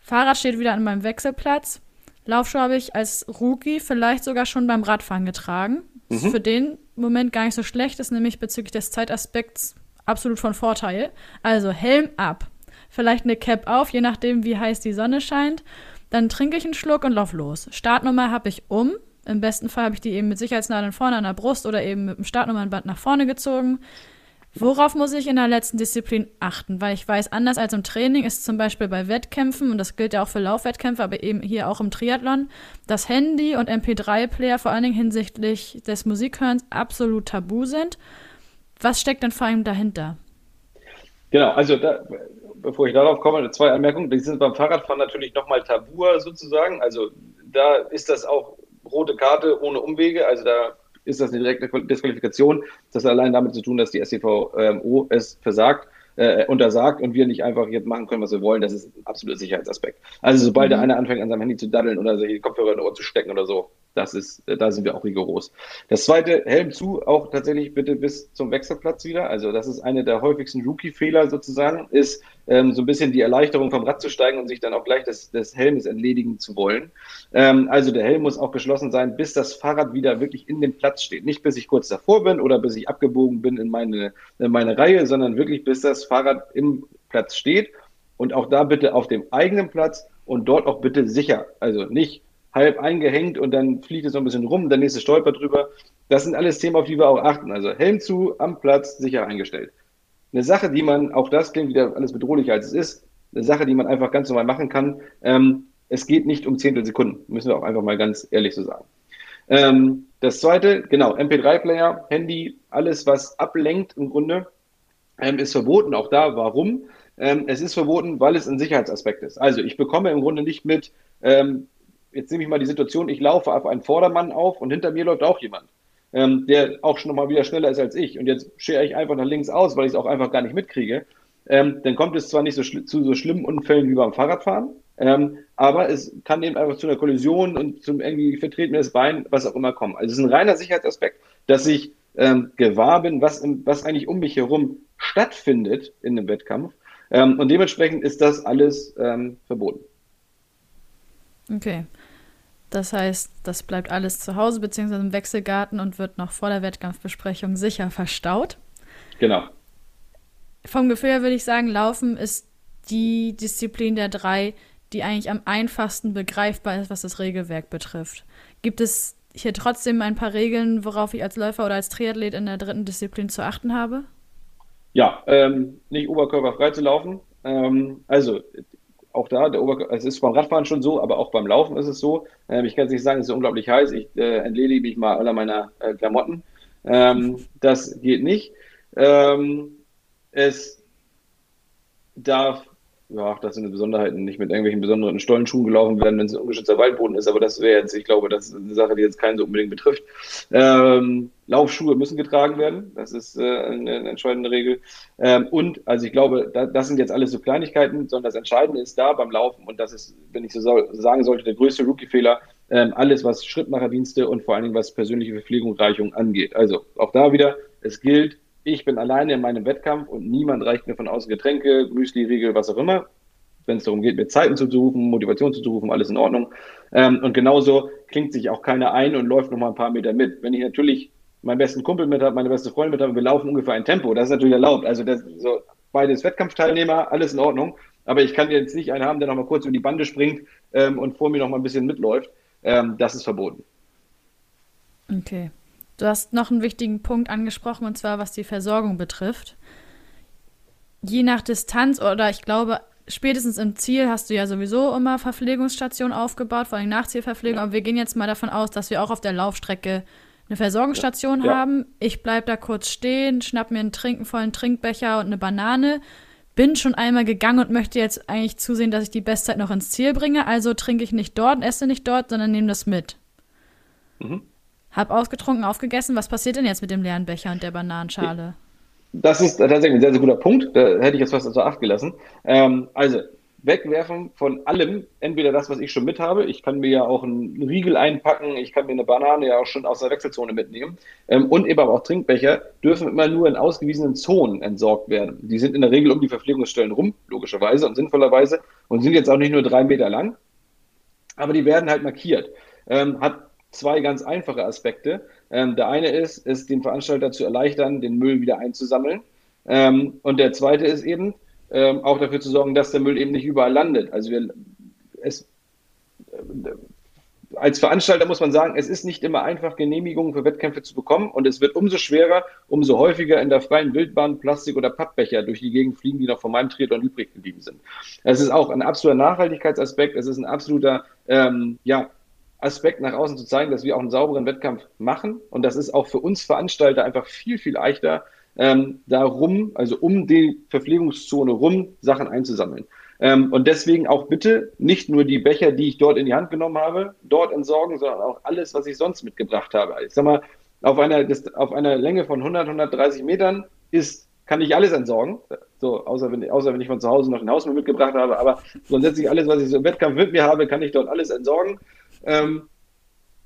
Fahrrad steht wieder an meinem Wechselplatz. Laufschuhe habe ich als Rookie vielleicht sogar schon beim Radfahren getragen. Mhm. Ist für den Moment gar nicht so schlecht, ist nämlich bezüglich des Zeitaspekts absolut von Vorteil. Also Helm ab. Vielleicht eine Cap auf, je nachdem, wie heiß die Sonne scheint. Dann trinke ich einen Schluck und lauf los. Startnummer habe ich um. Im besten Fall habe ich die eben mit Sicherheitsnadeln vorne an der Brust oder eben mit dem Startnummernband nach vorne gezogen. Worauf muss ich in der letzten Disziplin achten? Weil ich weiß, anders als im Training ist zum Beispiel bei Wettkämpfen, und das gilt ja auch für Laufwettkämpfe, aber eben hier auch im Triathlon, das Handy und MP3-Player vor allen Dingen hinsichtlich des Musikhörens absolut tabu sind. Was steckt denn vor allem dahinter? Genau, also da, bevor ich darauf komme, zwei Anmerkungen. Die sind beim Fahrradfahren natürlich nochmal tabuer sozusagen. Also da ist das auch rote Karte ohne Umwege. Also da ist das eine direkte Disqualifikation. Das hat allein damit zu tun, dass die SCVO es versagt, äh, untersagt und wir nicht einfach jetzt machen können, was wir wollen. Das ist ein absoluter Sicherheitsaspekt. Also sobald mhm. der eine anfängt, an seinem Handy zu daddeln oder sich die Kopfhörer in den Ohr zu stecken oder so, das ist, äh, da sind wir auch rigoros. Das zweite, Helm zu, auch tatsächlich bitte bis zum Wechselplatz wieder. Also das ist eine der häufigsten Rookie-Fehler sozusagen, ist ähm, so ein bisschen die Erleichterung vom Rad zu steigen und sich dann auch gleich des, des Helmes entledigen zu wollen. Ähm, also der Helm muss auch geschlossen sein, bis das Fahrrad wieder wirklich in dem Platz steht. Nicht bis ich kurz davor bin oder bis ich abgebogen bin in meine, in meine Reihe, sondern wirklich bis das Fahrrad im Platz steht. Und auch da bitte auf dem eigenen Platz und dort auch bitte sicher. Also nicht halb eingehängt und dann fliegt es so ein bisschen rum, der nächste stolpert drüber. Das sind alles Themen, auf die wir auch achten. Also Helm zu, am Platz, sicher eingestellt. Eine Sache, die man, auch das klingt wieder alles bedrohlicher als es ist, eine Sache, die man einfach ganz normal machen kann. Ähm, es geht nicht um Zehntelsekunden, müssen wir auch einfach mal ganz ehrlich so sagen. Ähm, das zweite, genau, MP3-Player, Handy, alles, was ablenkt im Grunde, ähm, ist verboten. Auch da, warum? Ähm, es ist verboten, weil es ein Sicherheitsaspekt ist. Also ich bekomme im Grunde nicht mit, ähm, jetzt nehme ich mal die Situation, ich laufe auf einen Vordermann auf und hinter mir läuft auch jemand, ähm, der auch schon nochmal wieder schneller ist als ich. Und jetzt schere ich einfach nach links aus, weil ich es auch einfach gar nicht mitkriege. Ähm, dann kommt es zwar nicht so zu so schlimmen Unfällen wie beim Fahrradfahren, ähm, aber es kann eben einfach zu einer Kollision und zum irgendwie vertreten mir das Bein, was auch immer kommen. Also es ist ein reiner Sicherheitsaspekt, dass ich ähm, gewahr bin, was, was eigentlich um mich herum stattfindet in einem Wettkampf. Ähm, und dementsprechend ist das alles ähm, verboten. Okay. Das heißt, das bleibt alles zu Hause beziehungsweise im Wechselgarten und wird noch vor der Wettkampfbesprechung sicher verstaut. Genau. Vom Gefühl her würde ich sagen, Laufen ist die Disziplin der drei, die eigentlich am einfachsten begreifbar ist, was das Regelwerk betrifft. Gibt es hier trotzdem ein paar Regeln, worauf ich als Läufer oder als Triathlet in der dritten Disziplin zu achten habe? Ja, ähm, nicht oberkörperfrei zu laufen. Ähm, also auch da, der Oberkörper, es ist beim Radfahren schon so, aber auch beim Laufen ist es so. Ähm, ich kann es nicht sagen, es ist unglaublich heiß. Ich äh, entledige mich mal aller meiner äh, Klamotten. Ähm, das geht nicht. Ähm, es darf ja, das sind Besonderheiten, nicht mit irgendwelchen besonderen Stollenschuhen gelaufen werden, wenn es ein ungeschützter Waldboden ist, aber das wäre jetzt, ich glaube, das ist eine Sache, die jetzt keinen so unbedingt betrifft. Ähm, Laufschuhe müssen getragen werden, das ist äh, eine, eine, entscheidende Regel. Ähm, und, also ich glaube, da, das sind jetzt alles so Kleinigkeiten, sondern das Entscheidende ist da beim Laufen und das ist, wenn ich so sagen sollte, der größte Rookie-Fehler, ähm, alles, was Schrittmacherdienste und vor allen Dingen was persönliche Verpflegung, Reichung angeht. Also auch da wieder, es gilt, ich bin alleine in meinem Wettkampf und niemand reicht mir von außen Getränke, Müsli, Riegel, was auch immer. Wenn es darum geht, mir Zeiten zuzurufen, Motivation zuzurufen, alles in Ordnung. Ähm, und genauso klingt sich auch keiner ein und läuft noch mal ein paar Meter mit. Wenn ich natürlich meinen besten Kumpel mit habe, meine beste Freundin mit habe, wir laufen ungefähr ein Tempo, das ist natürlich erlaubt. Also das, so, beides Wettkampfteilnehmer, alles in Ordnung. aber ich kann jetzt nicht einen haben, der noch mal kurz über die Bande springt ähm, und vor mir noch mal ein bisschen mitläuft. Ähm, das ist verboten. Okay. Du hast noch einen wichtigen Punkt angesprochen, und zwar was die Versorgung betrifft. Je nach Distanz oder ich glaube, spätestens im Ziel hast du ja sowieso immer Verpflegungsstationen aufgebaut, vor allem Nachzielverpflegung. Ja. Aber wir gehen jetzt mal davon aus, dass wir auch auf der Laufstrecke eine Versorgungsstation ja. haben. Ich bleibe da kurz stehen, schnapp mir einen Trinken vollen Trinkbecher und eine Banane. Bin schon einmal gegangen und möchte jetzt eigentlich zusehen, dass ich die Bestzeit noch ins Ziel bringe. Also trinke ich nicht dort, esse nicht dort, sondern nehme das mit. Mhm. Hab ausgetrunken, aufgegessen. Was passiert denn jetzt mit dem leeren Becher und der Bananenschale? Das ist tatsächlich ein sehr, sehr guter Punkt. Da hätte ich jetzt fast außer Acht gelassen. Ähm, also, wegwerfen von allem, entweder das, was ich schon mit habe, ich kann mir ja auch einen Riegel einpacken, ich kann mir eine Banane ja auch schon aus der Wechselzone mitnehmen ähm, und eben aber auch Trinkbecher dürfen immer nur in ausgewiesenen Zonen entsorgt werden. Die sind in der Regel um die Verpflegungsstellen rum, logischerweise und sinnvollerweise und sind jetzt auch nicht nur drei Meter lang, aber die werden halt markiert. Ähm, hat zwei ganz einfache Aspekte. Ähm, der eine ist, es dem Veranstalter zu erleichtern, den Müll wieder einzusammeln. Ähm, und der zweite ist eben, ähm, auch dafür zu sorgen, dass der Müll eben nicht überall landet. Also wir, es, äh, als Veranstalter muss man sagen, es ist nicht immer einfach, Genehmigungen für Wettkämpfe zu bekommen und es wird umso schwerer, umso häufiger in der freien Wildbahn Plastik- oder Pappbecher durch die Gegend fliegen, die noch von meinem Triathlon übrig geblieben sind. Es ist auch ein absoluter Nachhaltigkeitsaspekt, es ist ein absoluter ähm, ja, Aspekt nach außen zu zeigen, dass wir auch einen sauberen Wettkampf machen. Und das ist auch für uns Veranstalter einfach viel, viel leichter, ähm, darum, also um die Verpflegungszone rum, Sachen einzusammeln. Ähm, und deswegen auch bitte nicht nur die Becher, die ich dort in die Hand genommen habe, dort entsorgen, sondern auch alles, was ich sonst mitgebracht habe. Ich sag mal, auf einer, auf einer Länge von 100, 130 Metern ist, kann ich alles entsorgen. So, außer wenn, außer wenn ich von zu Hause noch ein Haus mitgebracht habe. Aber grundsätzlich alles, was ich so im Wettkampf mit mir habe, kann ich dort alles entsorgen. Ähm,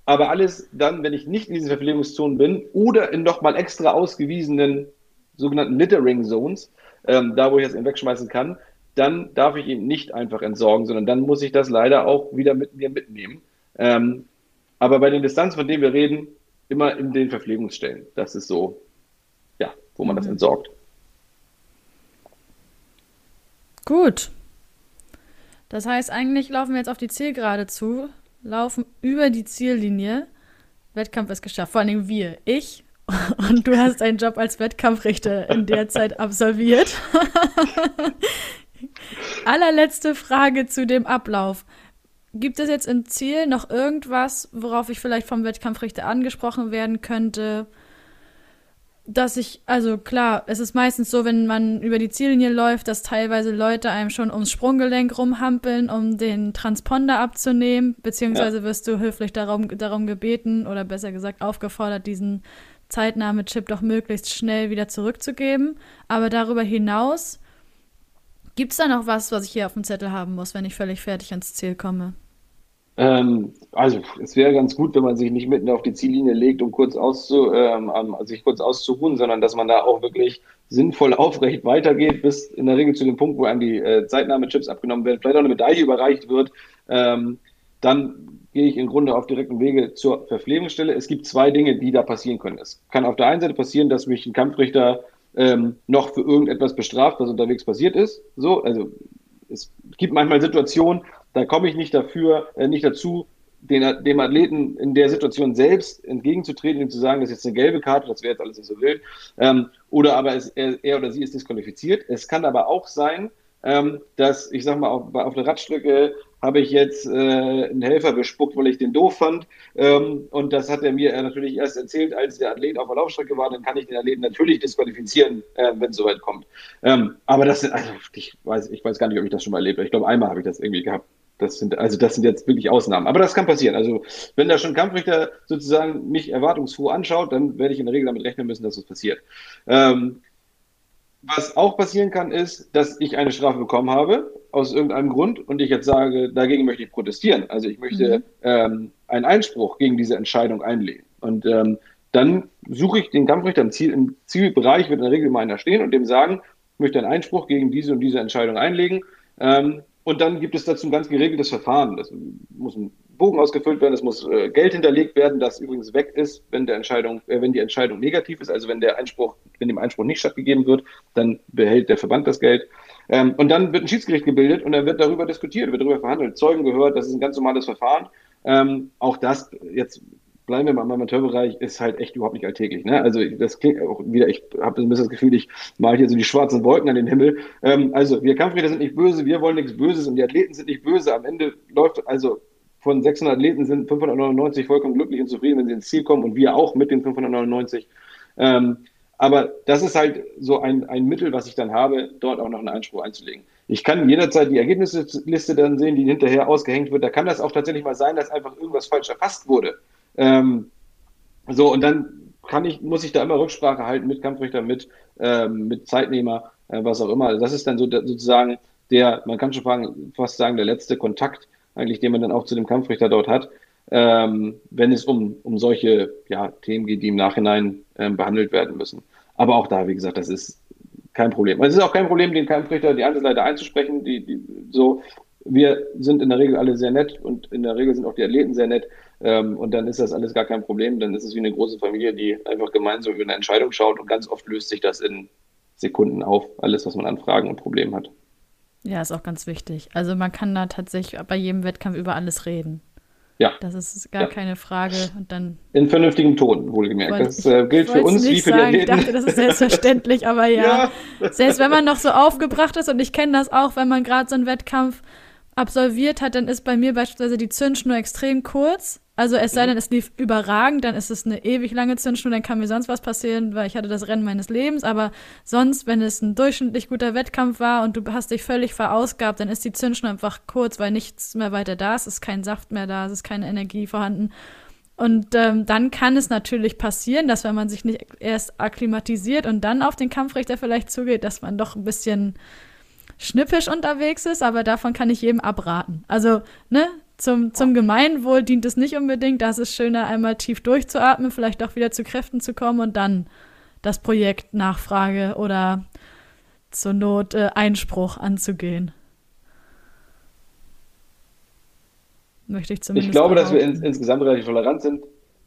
aber alles dann, wenn ich nicht in diesen Verpflegungszonen bin oder in nochmal extra ausgewiesenen sogenannten Littering Zones, ähm, da wo ich das eben wegschmeißen kann, dann darf ich ihn nicht einfach entsorgen, sondern dann muss ich das leider auch wieder mit mir mitnehmen. Ähm, aber bei den Distanzen, von denen wir reden, immer in den Verpflegungsstellen. Das ist so, ja, wo man mhm. das entsorgt. Gut. Das heißt, eigentlich laufen wir jetzt auf die Zielgerade zu, laufen über die Ziellinie. Wettkampf ist geschafft. Vor allem wir. Ich und du hast einen Job als Wettkampfrichter in der Zeit absolviert. Allerletzte Frage zu dem Ablauf. Gibt es jetzt im Ziel noch irgendwas, worauf ich vielleicht vom Wettkampfrichter angesprochen werden könnte? Dass ich, also klar, es ist meistens so, wenn man über die Ziellinie läuft, dass teilweise Leute einem schon ums Sprunggelenk rumhampeln, um den Transponder abzunehmen, beziehungsweise ja. wirst du höflich darum, darum gebeten oder besser gesagt aufgefordert, diesen Zeitnahme-Chip doch möglichst schnell wieder zurückzugeben. Aber darüber hinaus, gibt es da noch was, was ich hier auf dem Zettel haben muss, wenn ich völlig fertig ans Ziel komme? Ähm, also es wäre ganz gut, wenn man sich nicht mitten auf die Ziellinie legt, um kurz auszu, ähm, sich kurz auszuruhen, sondern dass man da auch wirklich sinnvoll aufrecht weitergeht, bis in der Regel zu dem Punkt, wo einem die äh, Zeitnahme-Chips abgenommen werden, vielleicht auch eine Medaille überreicht wird. Ähm, dann gehe ich im Grunde auf direktem Wege zur Verpflegungsstelle. Es gibt zwei Dinge, die da passieren können. Es kann auf der einen Seite passieren, dass mich ein Kampfrichter ähm, noch für irgendetwas bestraft, was unterwegs passiert ist. So, also es gibt manchmal Situationen, da komme ich nicht dafür, äh, nicht dazu, den, dem Athleten in der Situation selbst entgegenzutreten und zu sagen, das ist jetzt eine gelbe Karte, das wäre jetzt alles nicht so wild. Ähm, oder aber es, er, er, oder sie ist disqualifiziert. Es kann aber auch sein, ähm, dass, ich sag mal, auf, auf der Radstrecke habe ich jetzt äh, einen Helfer bespuckt, weil ich den doof fand. Ähm, und das hat er mir natürlich erst erzählt, als der Athlet auf der Laufstrecke war. Dann kann ich den Athleten natürlich disqualifizieren, äh, wenn es soweit kommt. Ähm, aber das sind, also ich weiß, ich weiß gar nicht, ob ich das schon mal erlebt habe. Ich glaube, einmal habe ich das irgendwie gehabt. Das sind, also das sind jetzt wirklich Ausnahmen. Aber das kann passieren. Also wenn da schon Kampfrichter sozusagen mich erwartungsfroh anschaut, dann werde ich in der Regel damit rechnen müssen, dass das passiert. Ähm, was auch passieren kann, ist, dass ich eine Strafe bekommen habe, aus irgendeinem Grund, und ich jetzt sage, dagegen möchte ich protestieren. Also ich möchte mhm. ähm, einen Einspruch gegen diese Entscheidung einlegen. Und ähm, dann suche ich den Kampfrichter im, Ziel, im Zielbereich, wird in der Regel mal einer stehen und dem sagen, ich möchte einen Einspruch gegen diese und diese Entscheidung einlegen. Ähm, und dann gibt es dazu ein ganz geregeltes Verfahren. Das muss ein Bogen ausgefüllt werden, es muss äh, Geld hinterlegt werden, das übrigens weg ist, wenn der Entscheidung, äh, wenn die Entscheidung negativ ist, also wenn der Einspruch, wenn dem Einspruch nicht stattgegeben wird, dann behält der Verband das Geld. Ähm, und dann wird ein Schiedsgericht gebildet und dann wird darüber diskutiert, wird darüber verhandelt, Zeugen gehört, das ist ein ganz normales Verfahren. Ähm, auch das jetzt bleiben wir mal im Amateurbereich, ist halt echt überhaupt nicht alltäglich. Ne? Also das klingt auch wieder, ich habe ein bisschen das Gefühl, ich mal hier so die schwarzen Wolken an den Himmel. Ähm, also wir Kampfrichter sind nicht böse, wir wollen nichts Böses und die Athleten sind nicht böse. Am Ende läuft, also von 600 Athleten sind 599 vollkommen glücklich und zufrieden, wenn sie ins Ziel kommen und wir auch mit den 599. Ähm, aber das ist halt so ein, ein Mittel, was ich dann habe, dort auch noch einen Einspruch einzulegen. Ich kann jederzeit die Ergebnisliste dann sehen, die hinterher ausgehängt wird. Da kann das auch tatsächlich mal sein, dass einfach irgendwas falsch erfasst wurde. Ähm, so, und dann kann ich, muss ich da immer Rücksprache halten mit Kampfrichter, mit, ähm, mit Zeitnehmer, äh, was auch immer. Also das ist dann so sozusagen der, man kann schon fragen, fast sagen, der letzte Kontakt, eigentlich, den man dann auch zu dem Kampfrichter dort hat, ähm, wenn es um, um solche ja, Themen geht, die im Nachhinein ähm, behandelt werden müssen. Aber auch da, wie gesagt, das ist kein Problem. Es ist auch kein Problem, den Kampfrichter, die Einzelleiter einzusprechen, die, die so, wir sind in der Regel alle sehr nett und in der Regel sind auch die Athleten sehr nett. Ähm, und dann ist das alles gar kein Problem. Dann ist es wie eine große Familie, die einfach gemeinsam über eine Entscheidung schaut und ganz oft löst sich das in Sekunden auf, alles, was man an Fragen und Problemen hat. Ja, ist auch ganz wichtig. Also man kann da tatsächlich bei jedem Wettkampf über alles reden. Ja. Das ist gar ja. keine Frage. Und dann In vernünftigem Ton, wohlgemerkt. Das äh, gilt für uns wie für sagen. die Athleten. Ich dachte, das ist selbstverständlich, aber ja. ja. Selbst wenn man noch so aufgebracht ist, und ich kenne das auch, wenn man gerade so einen Wettkampf absolviert hat, dann ist bei mir beispielsweise die Zündschnur extrem kurz. Also es sei denn, es lief überragend, dann ist es eine ewig lange Zündschnur, dann kann mir sonst was passieren, weil ich hatte das Rennen meines Lebens. Aber sonst, wenn es ein durchschnittlich guter Wettkampf war und du hast dich völlig verausgabt, dann ist die Zündschnur einfach kurz, weil nichts mehr weiter da ist, es ist kein Saft mehr da, es ist keine Energie vorhanden. Und ähm, dann kann es natürlich passieren, dass wenn man sich nicht erst akklimatisiert und dann auf den Kampfrichter vielleicht zugeht, dass man doch ein bisschen schnippisch unterwegs ist, aber davon kann ich jedem abraten. Also, ne, zum, zum Gemeinwohl dient es nicht unbedingt. Da ist es schöner, einmal tief durchzuatmen, vielleicht auch wieder zu Kräften zu kommen und dann das Projekt Nachfrage oder zur Not äh, Einspruch anzugehen. Möchte ich zumindest. Ich glaube, dass wir ins, insgesamt relativ tolerant sind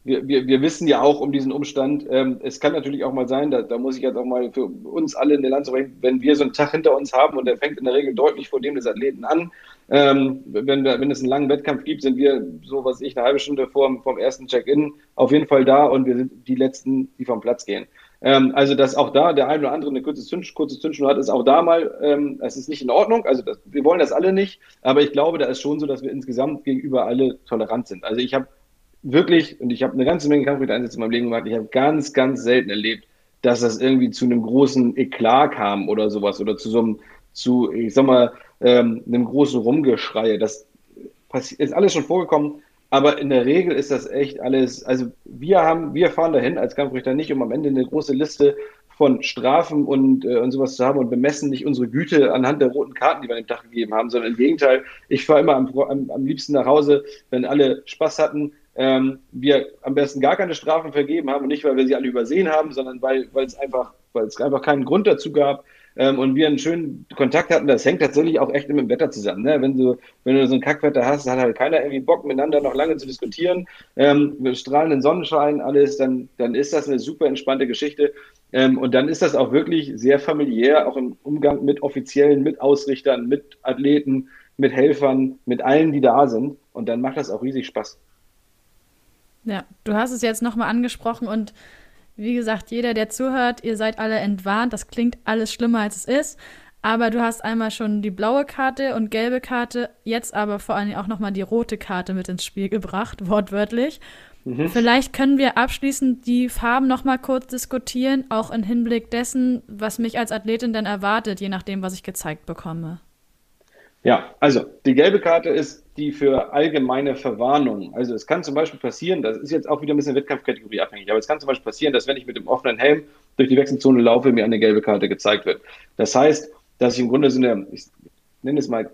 wir, wir, wir wissen ja auch um diesen Umstand. Ähm, es kann natürlich auch mal sein, da, da muss ich jetzt auch mal für uns alle in der Lanze bringen, wenn wir so einen Tag hinter uns haben und der fängt in der Regel deutlich vor dem des Athleten an. Ähm, wenn, wir, wenn es einen langen Wettkampf gibt, sind wir, so was ich, eine halbe Stunde vor, vom ersten Check-in auf jeden Fall da und wir sind die Letzten, die vom Platz gehen. Ähm, also, dass auch da der eine oder andere eine kurze, Zünd, kurze Zündschnur hat, ist auch da mal, ähm, es ist nicht in Ordnung. Also, das, wir wollen das alle nicht, aber ich glaube, da ist schon so, dass wir insgesamt gegenüber alle tolerant sind. Also, ich habe wirklich, und ich habe eine ganze Menge Kampfrichter-Einsätze in meinem Leben gemacht, ich habe ganz, ganz selten erlebt, dass das irgendwie zu einem großen Eklat kam oder sowas oder zu so einem, zu, ich sag mal, ähm, einem großen Rumgeschrei. Das ist alles schon vorgekommen, aber in der Regel ist das echt alles, also wir haben, wir fahren dahin als Kampfrichter nicht, um am Ende eine große Liste von Strafen und, äh, und sowas zu haben und bemessen nicht unsere Güte anhand der roten Karten, die wir an dem Tag gegeben haben, sondern im Gegenteil, ich fahre immer am, am, am liebsten nach Hause, wenn alle Spaß hatten, ähm, wir am besten gar keine Strafen vergeben haben und nicht, weil wir sie alle übersehen haben, sondern weil, weil es einfach, weil es einfach keinen Grund dazu gab ähm, und wir einen schönen Kontakt hatten. Das hängt tatsächlich auch echt mit dem Wetter zusammen. Ne? Wenn du, wenn du so ein Kackwetter hast, hat halt keiner irgendwie Bock miteinander noch lange zu diskutieren. Ähm, mit strahlenden Sonnenschein, alles, dann, dann ist das eine super entspannte Geschichte. Ähm, und dann ist das auch wirklich sehr familiär, auch im Umgang mit Offiziellen, mit Ausrichtern, mit Athleten, mit Helfern, mit allen, die da sind. Und dann macht das auch riesig Spaß. Ja, du hast es jetzt nochmal angesprochen und wie gesagt, jeder, der zuhört, ihr seid alle entwarnt. Das klingt alles schlimmer, als es ist. Aber du hast einmal schon die blaue Karte und gelbe Karte, jetzt aber vor allem auch nochmal die rote Karte mit ins Spiel gebracht, wortwörtlich. Mhm. Vielleicht können wir abschließend die Farben nochmal kurz diskutieren, auch im Hinblick dessen, was mich als Athletin dann erwartet, je nachdem, was ich gezeigt bekomme. Ja, also die gelbe Karte ist die für allgemeine Verwarnung. Also es kann zum Beispiel passieren, das ist jetzt auch wieder ein bisschen Wettkampfkategorie abhängig, aber es kann zum Beispiel passieren, dass wenn ich mit dem offenen Helm durch die Wechselzone laufe, mir eine gelbe Karte gezeigt wird. Das heißt, dass ich im Grunde so eine, ich nenne es mal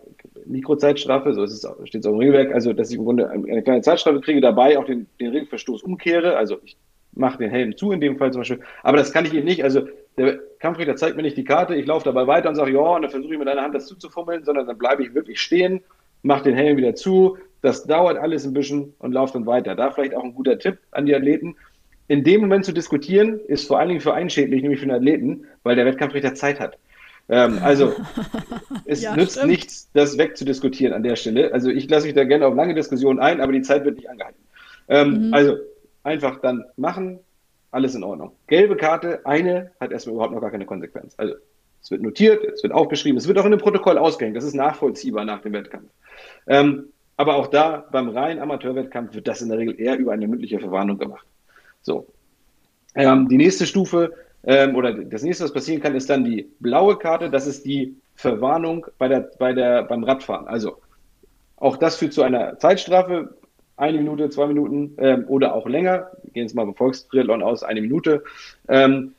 Mikrozeitstrafe, so steht es auch im Regelwerk, also dass ich im Grunde eine kleine Zeitstrafe kriege, dabei auch den, den Regelverstoß umkehre, also ich mache den Helm zu in dem Fall zum Beispiel, aber das kann ich eben nicht, also der Kampfrichter zeigt mir nicht die Karte, ich laufe dabei weiter und sage, ja, und dann versuche ich mit einer Hand das zuzufummeln, sondern dann bleibe ich wirklich stehen mache den Helm wieder zu, Das dauert alles ein bisschen und lauft dann weiter. Da vielleicht auch ein guter Tipp an die Athleten. In dem Moment zu diskutieren, ist vor allen Dingen für einen schädlich, nämlich für den Athleten, weil der Wettkampfrichter Zeit hat. Ähm, also, es ja, nützt stimmt. nichts, das wegzudiskutieren an der Stelle. Also, ich lasse mich da gerne auf lange Diskussionen ein, aber die Zeit wird nicht angehalten. Ähm, mhm. Also, einfach dann machen, alles in Ordnung. Gelbe Karte, eine hat erstmal überhaupt noch gar keine Konsequenz. Also, es wird notiert, es wird aufgeschrieben, es wird auch in dem Protokoll ausgehängt. Das ist nachvollziehbar nach dem Wettkampf. Ähm, aber auch da, beim reinen Amateurwettkampf wird das in der Regel eher über eine mündliche Verwarnung gemacht. So. Ähm, die nächste Stufe ähm, oder das nächste, was passieren kann, ist dann die blaue Karte. Das ist die Verwarnung bei der, bei der, beim Radfahren. Also auch das führt zu einer Zeitstrafe, eine Minute, zwei Minuten ähm, oder auch länger. Wir gehen jetzt mal beim Volkstriathlon aus, eine Minute. Ähm,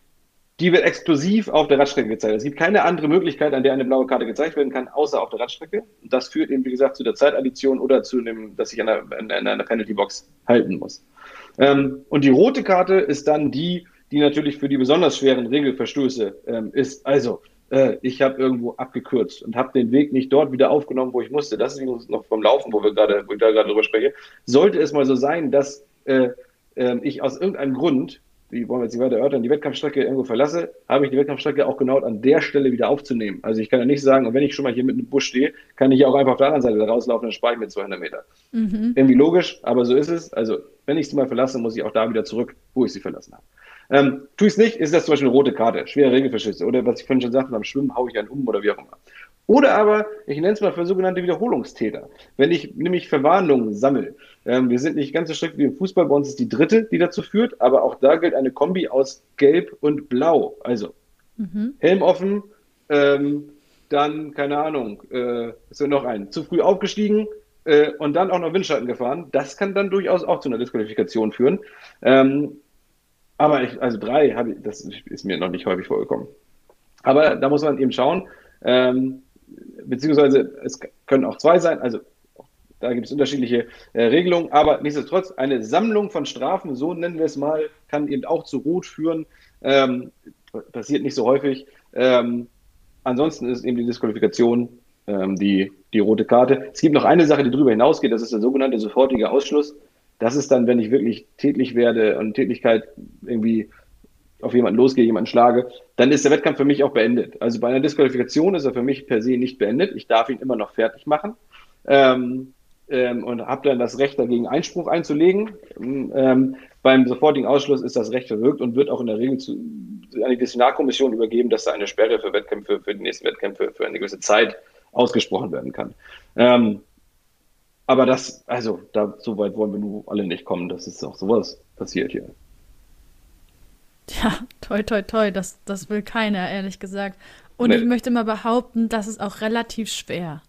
die wird exklusiv auf der Radstrecke gezeigt. Es gibt keine andere Möglichkeit, an der eine blaue Karte gezeigt werden kann, außer auf der Radstrecke. Und das führt eben, wie gesagt, zu der Zeitaddition oder zu dem, dass ich an einer, an einer Penalty-Box halten muss. Ähm, und die rote Karte ist dann die, die natürlich für die besonders schweren Regelverstöße ähm, ist. Also, äh, ich habe irgendwo abgekürzt und habe den Weg nicht dort wieder aufgenommen, wo ich musste. Das ist noch vom Laufen, wo wir gerade, wo ich da gerade drüber spreche. Sollte es mal so sein, dass äh, äh, ich aus irgendeinem Grund wie wollen wir jetzt nicht weiter erörtern, die Wettkampfstrecke irgendwo verlasse, habe ich die Wettkampfstrecke auch genau an der Stelle wieder aufzunehmen. Also ich kann ja nicht sagen, und wenn ich schon mal hier mit einem Busch stehe, kann ich auch einfach auf der anderen Seite rauslaufen, dann spare ich mir 200 Meter. Mhm. Irgendwie logisch, aber so ist es. Also wenn ich sie mal verlasse, muss ich auch da wieder zurück, wo ich sie verlassen habe. Ähm, tue ich es nicht, ist das zum Beispiel eine rote Karte, schwere Regelverschüsse oder was ich vorhin schon sagte, beim Schwimmen haue ich einen um oder wie auch immer. Oder aber, ich nenne es mal für sogenannte Wiederholungstäter. Wenn ich nämlich Verwarnungen sammle, ähm, wir sind nicht ganz so strikt wie im Fußball, bei uns ist die dritte, die dazu führt, aber auch da gilt eine Kombi aus Gelb und Blau. Also mhm. Helm offen, ähm, dann, keine Ahnung, äh, ist ja noch ein, zu früh aufgestiegen äh, und dann auch noch Windschatten gefahren. Das kann dann durchaus auch zu einer Disqualifikation führen. Ähm, aber ich, also drei habe ich, das ist mir noch nicht häufig vorgekommen. Aber da muss man eben schauen, ähm, beziehungsweise es können auch zwei sein, also da gibt es unterschiedliche äh, Regelungen, aber nichtsdestotrotz eine Sammlung von Strafen, so nennen wir es mal, kann eben auch zu Rot führen. Ähm, passiert nicht so häufig. Ähm, ansonsten ist eben die Disqualifikation ähm, die, die rote Karte. Es gibt noch eine Sache, die darüber hinausgeht, das ist der sogenannte sofortige Ausschluss. Das ist dann, wenn ich wirklich tätlich werde und Tätigkeit irgendwie auf jemanden losgehe, jemanden schlage, dann ist der Wettkampf für mich auch beendet. Also bei einer Disqualifikation ist er für mich per se nicht beendet. Ich darf ihn immer noch fertig machen ähm, ähm, und habe dann das Recht dagegen Einspruch einzulegen. Ähm, beim sofortigen Ausschluss ist das Recht verwirkt und wird auch in der Regel zu, an die Disziplinarkommission übergeben, dass da eine Sperre für Wettkämpfe, für die nächsten Wettkämpfe für eine gewisse Zeit ausgesprochen werden kann. Ähm, aber das, also, da, so weit wollen wir nur alle nicht kommen, dass es auch sowas passiert hier. Ja, toi, toi, toi, das, das will keiner, ehrlich gesagt. Und nee. ich möchte mal behaupten, das ist auch relativ schwer.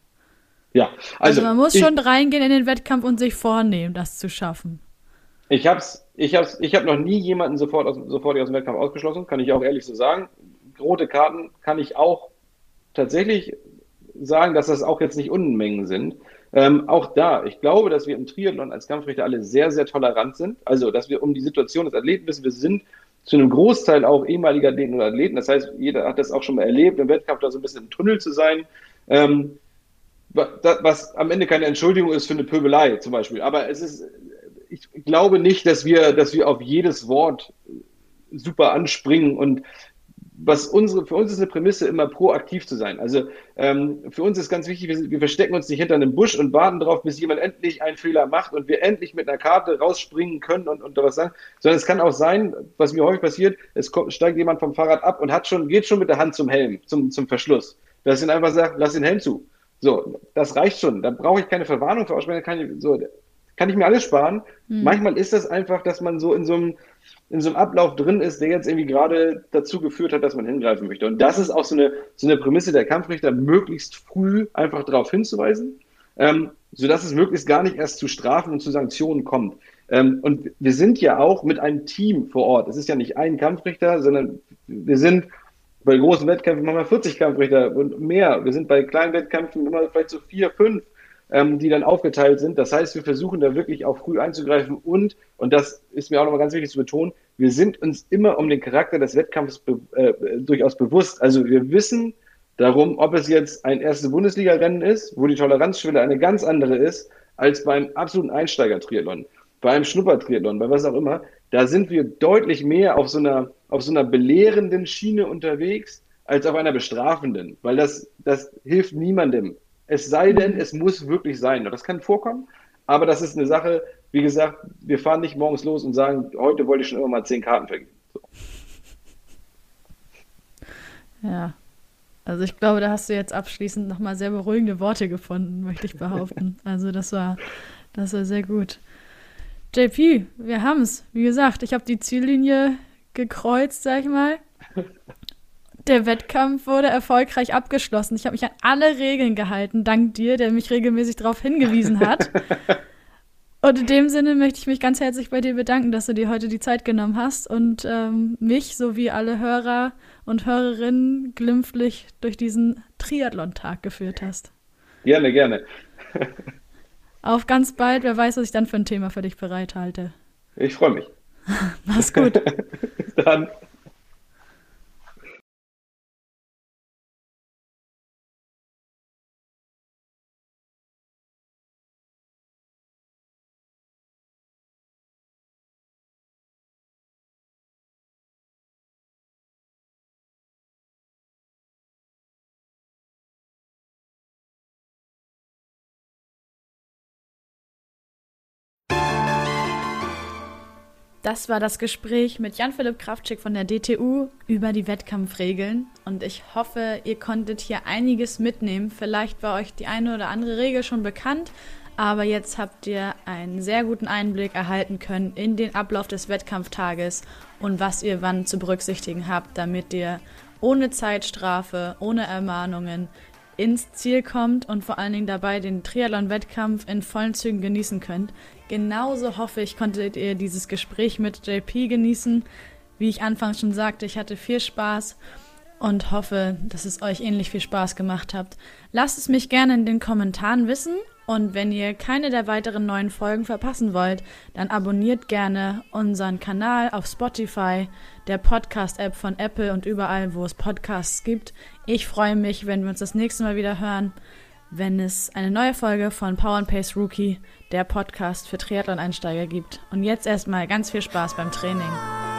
Ja, also, also man muss ich, schon reingehen in den Wettkampf und sich vornehmen, das zu schaffen. Ich hab's, ich hab's, ich habe noch nie jemanden sofort aus, sofort aus dem Wettkampf ausgeschlossen, kann ich auch ehrlich so sagen. Rote Karten kann ich auch tatsächlich sagen, dass das auch jetzt nicht Unmengen sind. Ähm, auch da, ich glaube, dass wir im Triathlon als Kampfrichter alle sehr, sehr tolerant sind. Also, dass wir um die Situation des Athleten wissen, wir sind zu einem Großteil auch ehemaliger Athleten oder Athleten. Das heißt, jeder hat das auch schon mal erlebt, im Wettkampf da so ein bisschen im Tunnel zu sein. Ähm, was am Ende keine Entschuldigung ist für eine Pöbelei zum Beispiel. Aber es ist, ich glaube nicht, dass wir, dass wir auf jedes Wort super anspringen und was unsere, für uns ist eine Prämisse, immer proaktiv zu sein. Also ähm, für uns ist ganz wichtig, wir, wir, verstecken uns nicht hinter einem Busch und warten darauf, bis jemand endlich einen Fehler macht und wir endlich mit einer Karte rausspringen können und, und was sagen. Sondern es kann auch sein, was mir häufig passiert, es kommt, steigt jemand vom Fahrrad ab und hat schon, geht schon mit der Hand zum Helm, zum, zum Verschluss. Dass ihn einfach sagt, lass den Helm zu. So, das reicht schon. Da brauche ich keine Verwarnung für aussprechen, kann ich, so, kann ich mir alles sparen. Hm. Manchmal ist das einfach, dass man so in so einem in so einem Ablauf drin ist, der jetzt irgendwie gerade dazu geführt hat, dass man hingreifen möchte. Und das ist auch so eine, so eine Prämisse der Kampfrichter, möglichst früh einfach darauf hinzuweisen, ähm, sodass es möglichst gar nicht erst zu Strafen und zu Sanktionen kommt. Ähm, und wir sind ja auch mit einem Team vor Ort. Es ist ja nicht ein Kampfrichter, sondern wir sind bei großen Wettkämpfen machen wir 40 Kampfrichter und mehr. Wir sind bei kleinen Wettkämpfen immer vielleicht so vier, fünf ähm, die dann aufgeteilt sind. Das heißt, wir versuchen da wirklich auch früh einzugreifen und, und das ist mir auch nochmal ganz wichtig zu betonen, wir sind uns immer um den Charakter des Wettkampfs be äh, durchaus bewusst. Also wir wissen darum, ob es jetzt ein erstes Bundesliga-Rennen ist, wo die Toleranzschwelle eine ganz andere ist, als beim absoluten Einsteiger-Triathlon, bei einem Schnuppertriathlon, bei was auch immer. Da sind wir deutlich mehr auf so einer, auf so einer belehrenden Schiene unterwegs als auf einer bestrafenden, weil das, das hilft niemandem. Es sei denn, es muss wirklich sein. Das kann vorkommen, aber das ist eine Sache, wie gesagt, wir fahren nicht morgens los und sagen, heute wollte ich schon immer mal zehn Karten vergeben. So. Ja. Also ich glaube, da hast du jetzt abschließend nochmal sehr beruhigende Worte gefunden, möchte ich behaupten. Also das war, das war sehr gut. JP, wir haben es. Wie gesagt, ich habe die Ziellinie gekreuzt, sag ich mal. Der Wettkampf wurde erfolgreich abgeschlossen. Ich habe mich an alle Regeln gehalten, dank dir, der mich regelmäßig darauf hingewiesen hat. Und in dem Sinne möchte ich mich ganz herzlich bei dir bedanken, dass du dir heute die Zeit genommen hast und ähm, mich sowie alle Hörer und Hörerinnen glimpflich durch diesen Triathlon-Tag geführt hast. Gerne, gerne. Auf ganz bald. Wer weiß, was ich dann für ein Thema für dich bereithalte. Ich freue mich. Mach's gut. Bis dann. Das war das Gespräch mit Jan-Philipp Kraftschick von der DTU über die Wettkampfregeln. Und ich hoffe, ihr konntet hier einiges mitnehmen. Vielleicht war euch die eine oder andere Regel schon bekannt, aber jetzt habt ihr einen sehr guten Einblick erhalten können in den Ablauf des Wettkampftages und was ihr wann zu berücksichtigen habt, damit ihr ohne Zeitstrafe, ohne Ermahnungen ins Ziel kommt und vor allen Dingen dabei den Triathlon-Wettkampf in vollen Zügen genießen könnt. Genauso hoffe ich, konntet ihr dieses Gespräch mit JP genießen. Wie ich anfangs schon sagte, ich hatte viel Spaß und hoffe, dass es euch ähnlich viel Spaß gemacht habt. Lasst es mich gerne in den Kommentaren wissen und wenn ihr keine der weiteren neuen Folgen verpassen wollt, dann abonniert gerne unseren Kanal auf Spotify, der Podcast-App von Apple und überall, wo es Podcasts gibt. Ich freue mich, wenn wir uns das nächste Mal wieder hören wenn es eine neue Folge von Power and Pace Rookie, der Podcast für Triathlon-Einsteiger gibt. Und jetzt erstmal ganz viel Spaß beim Training.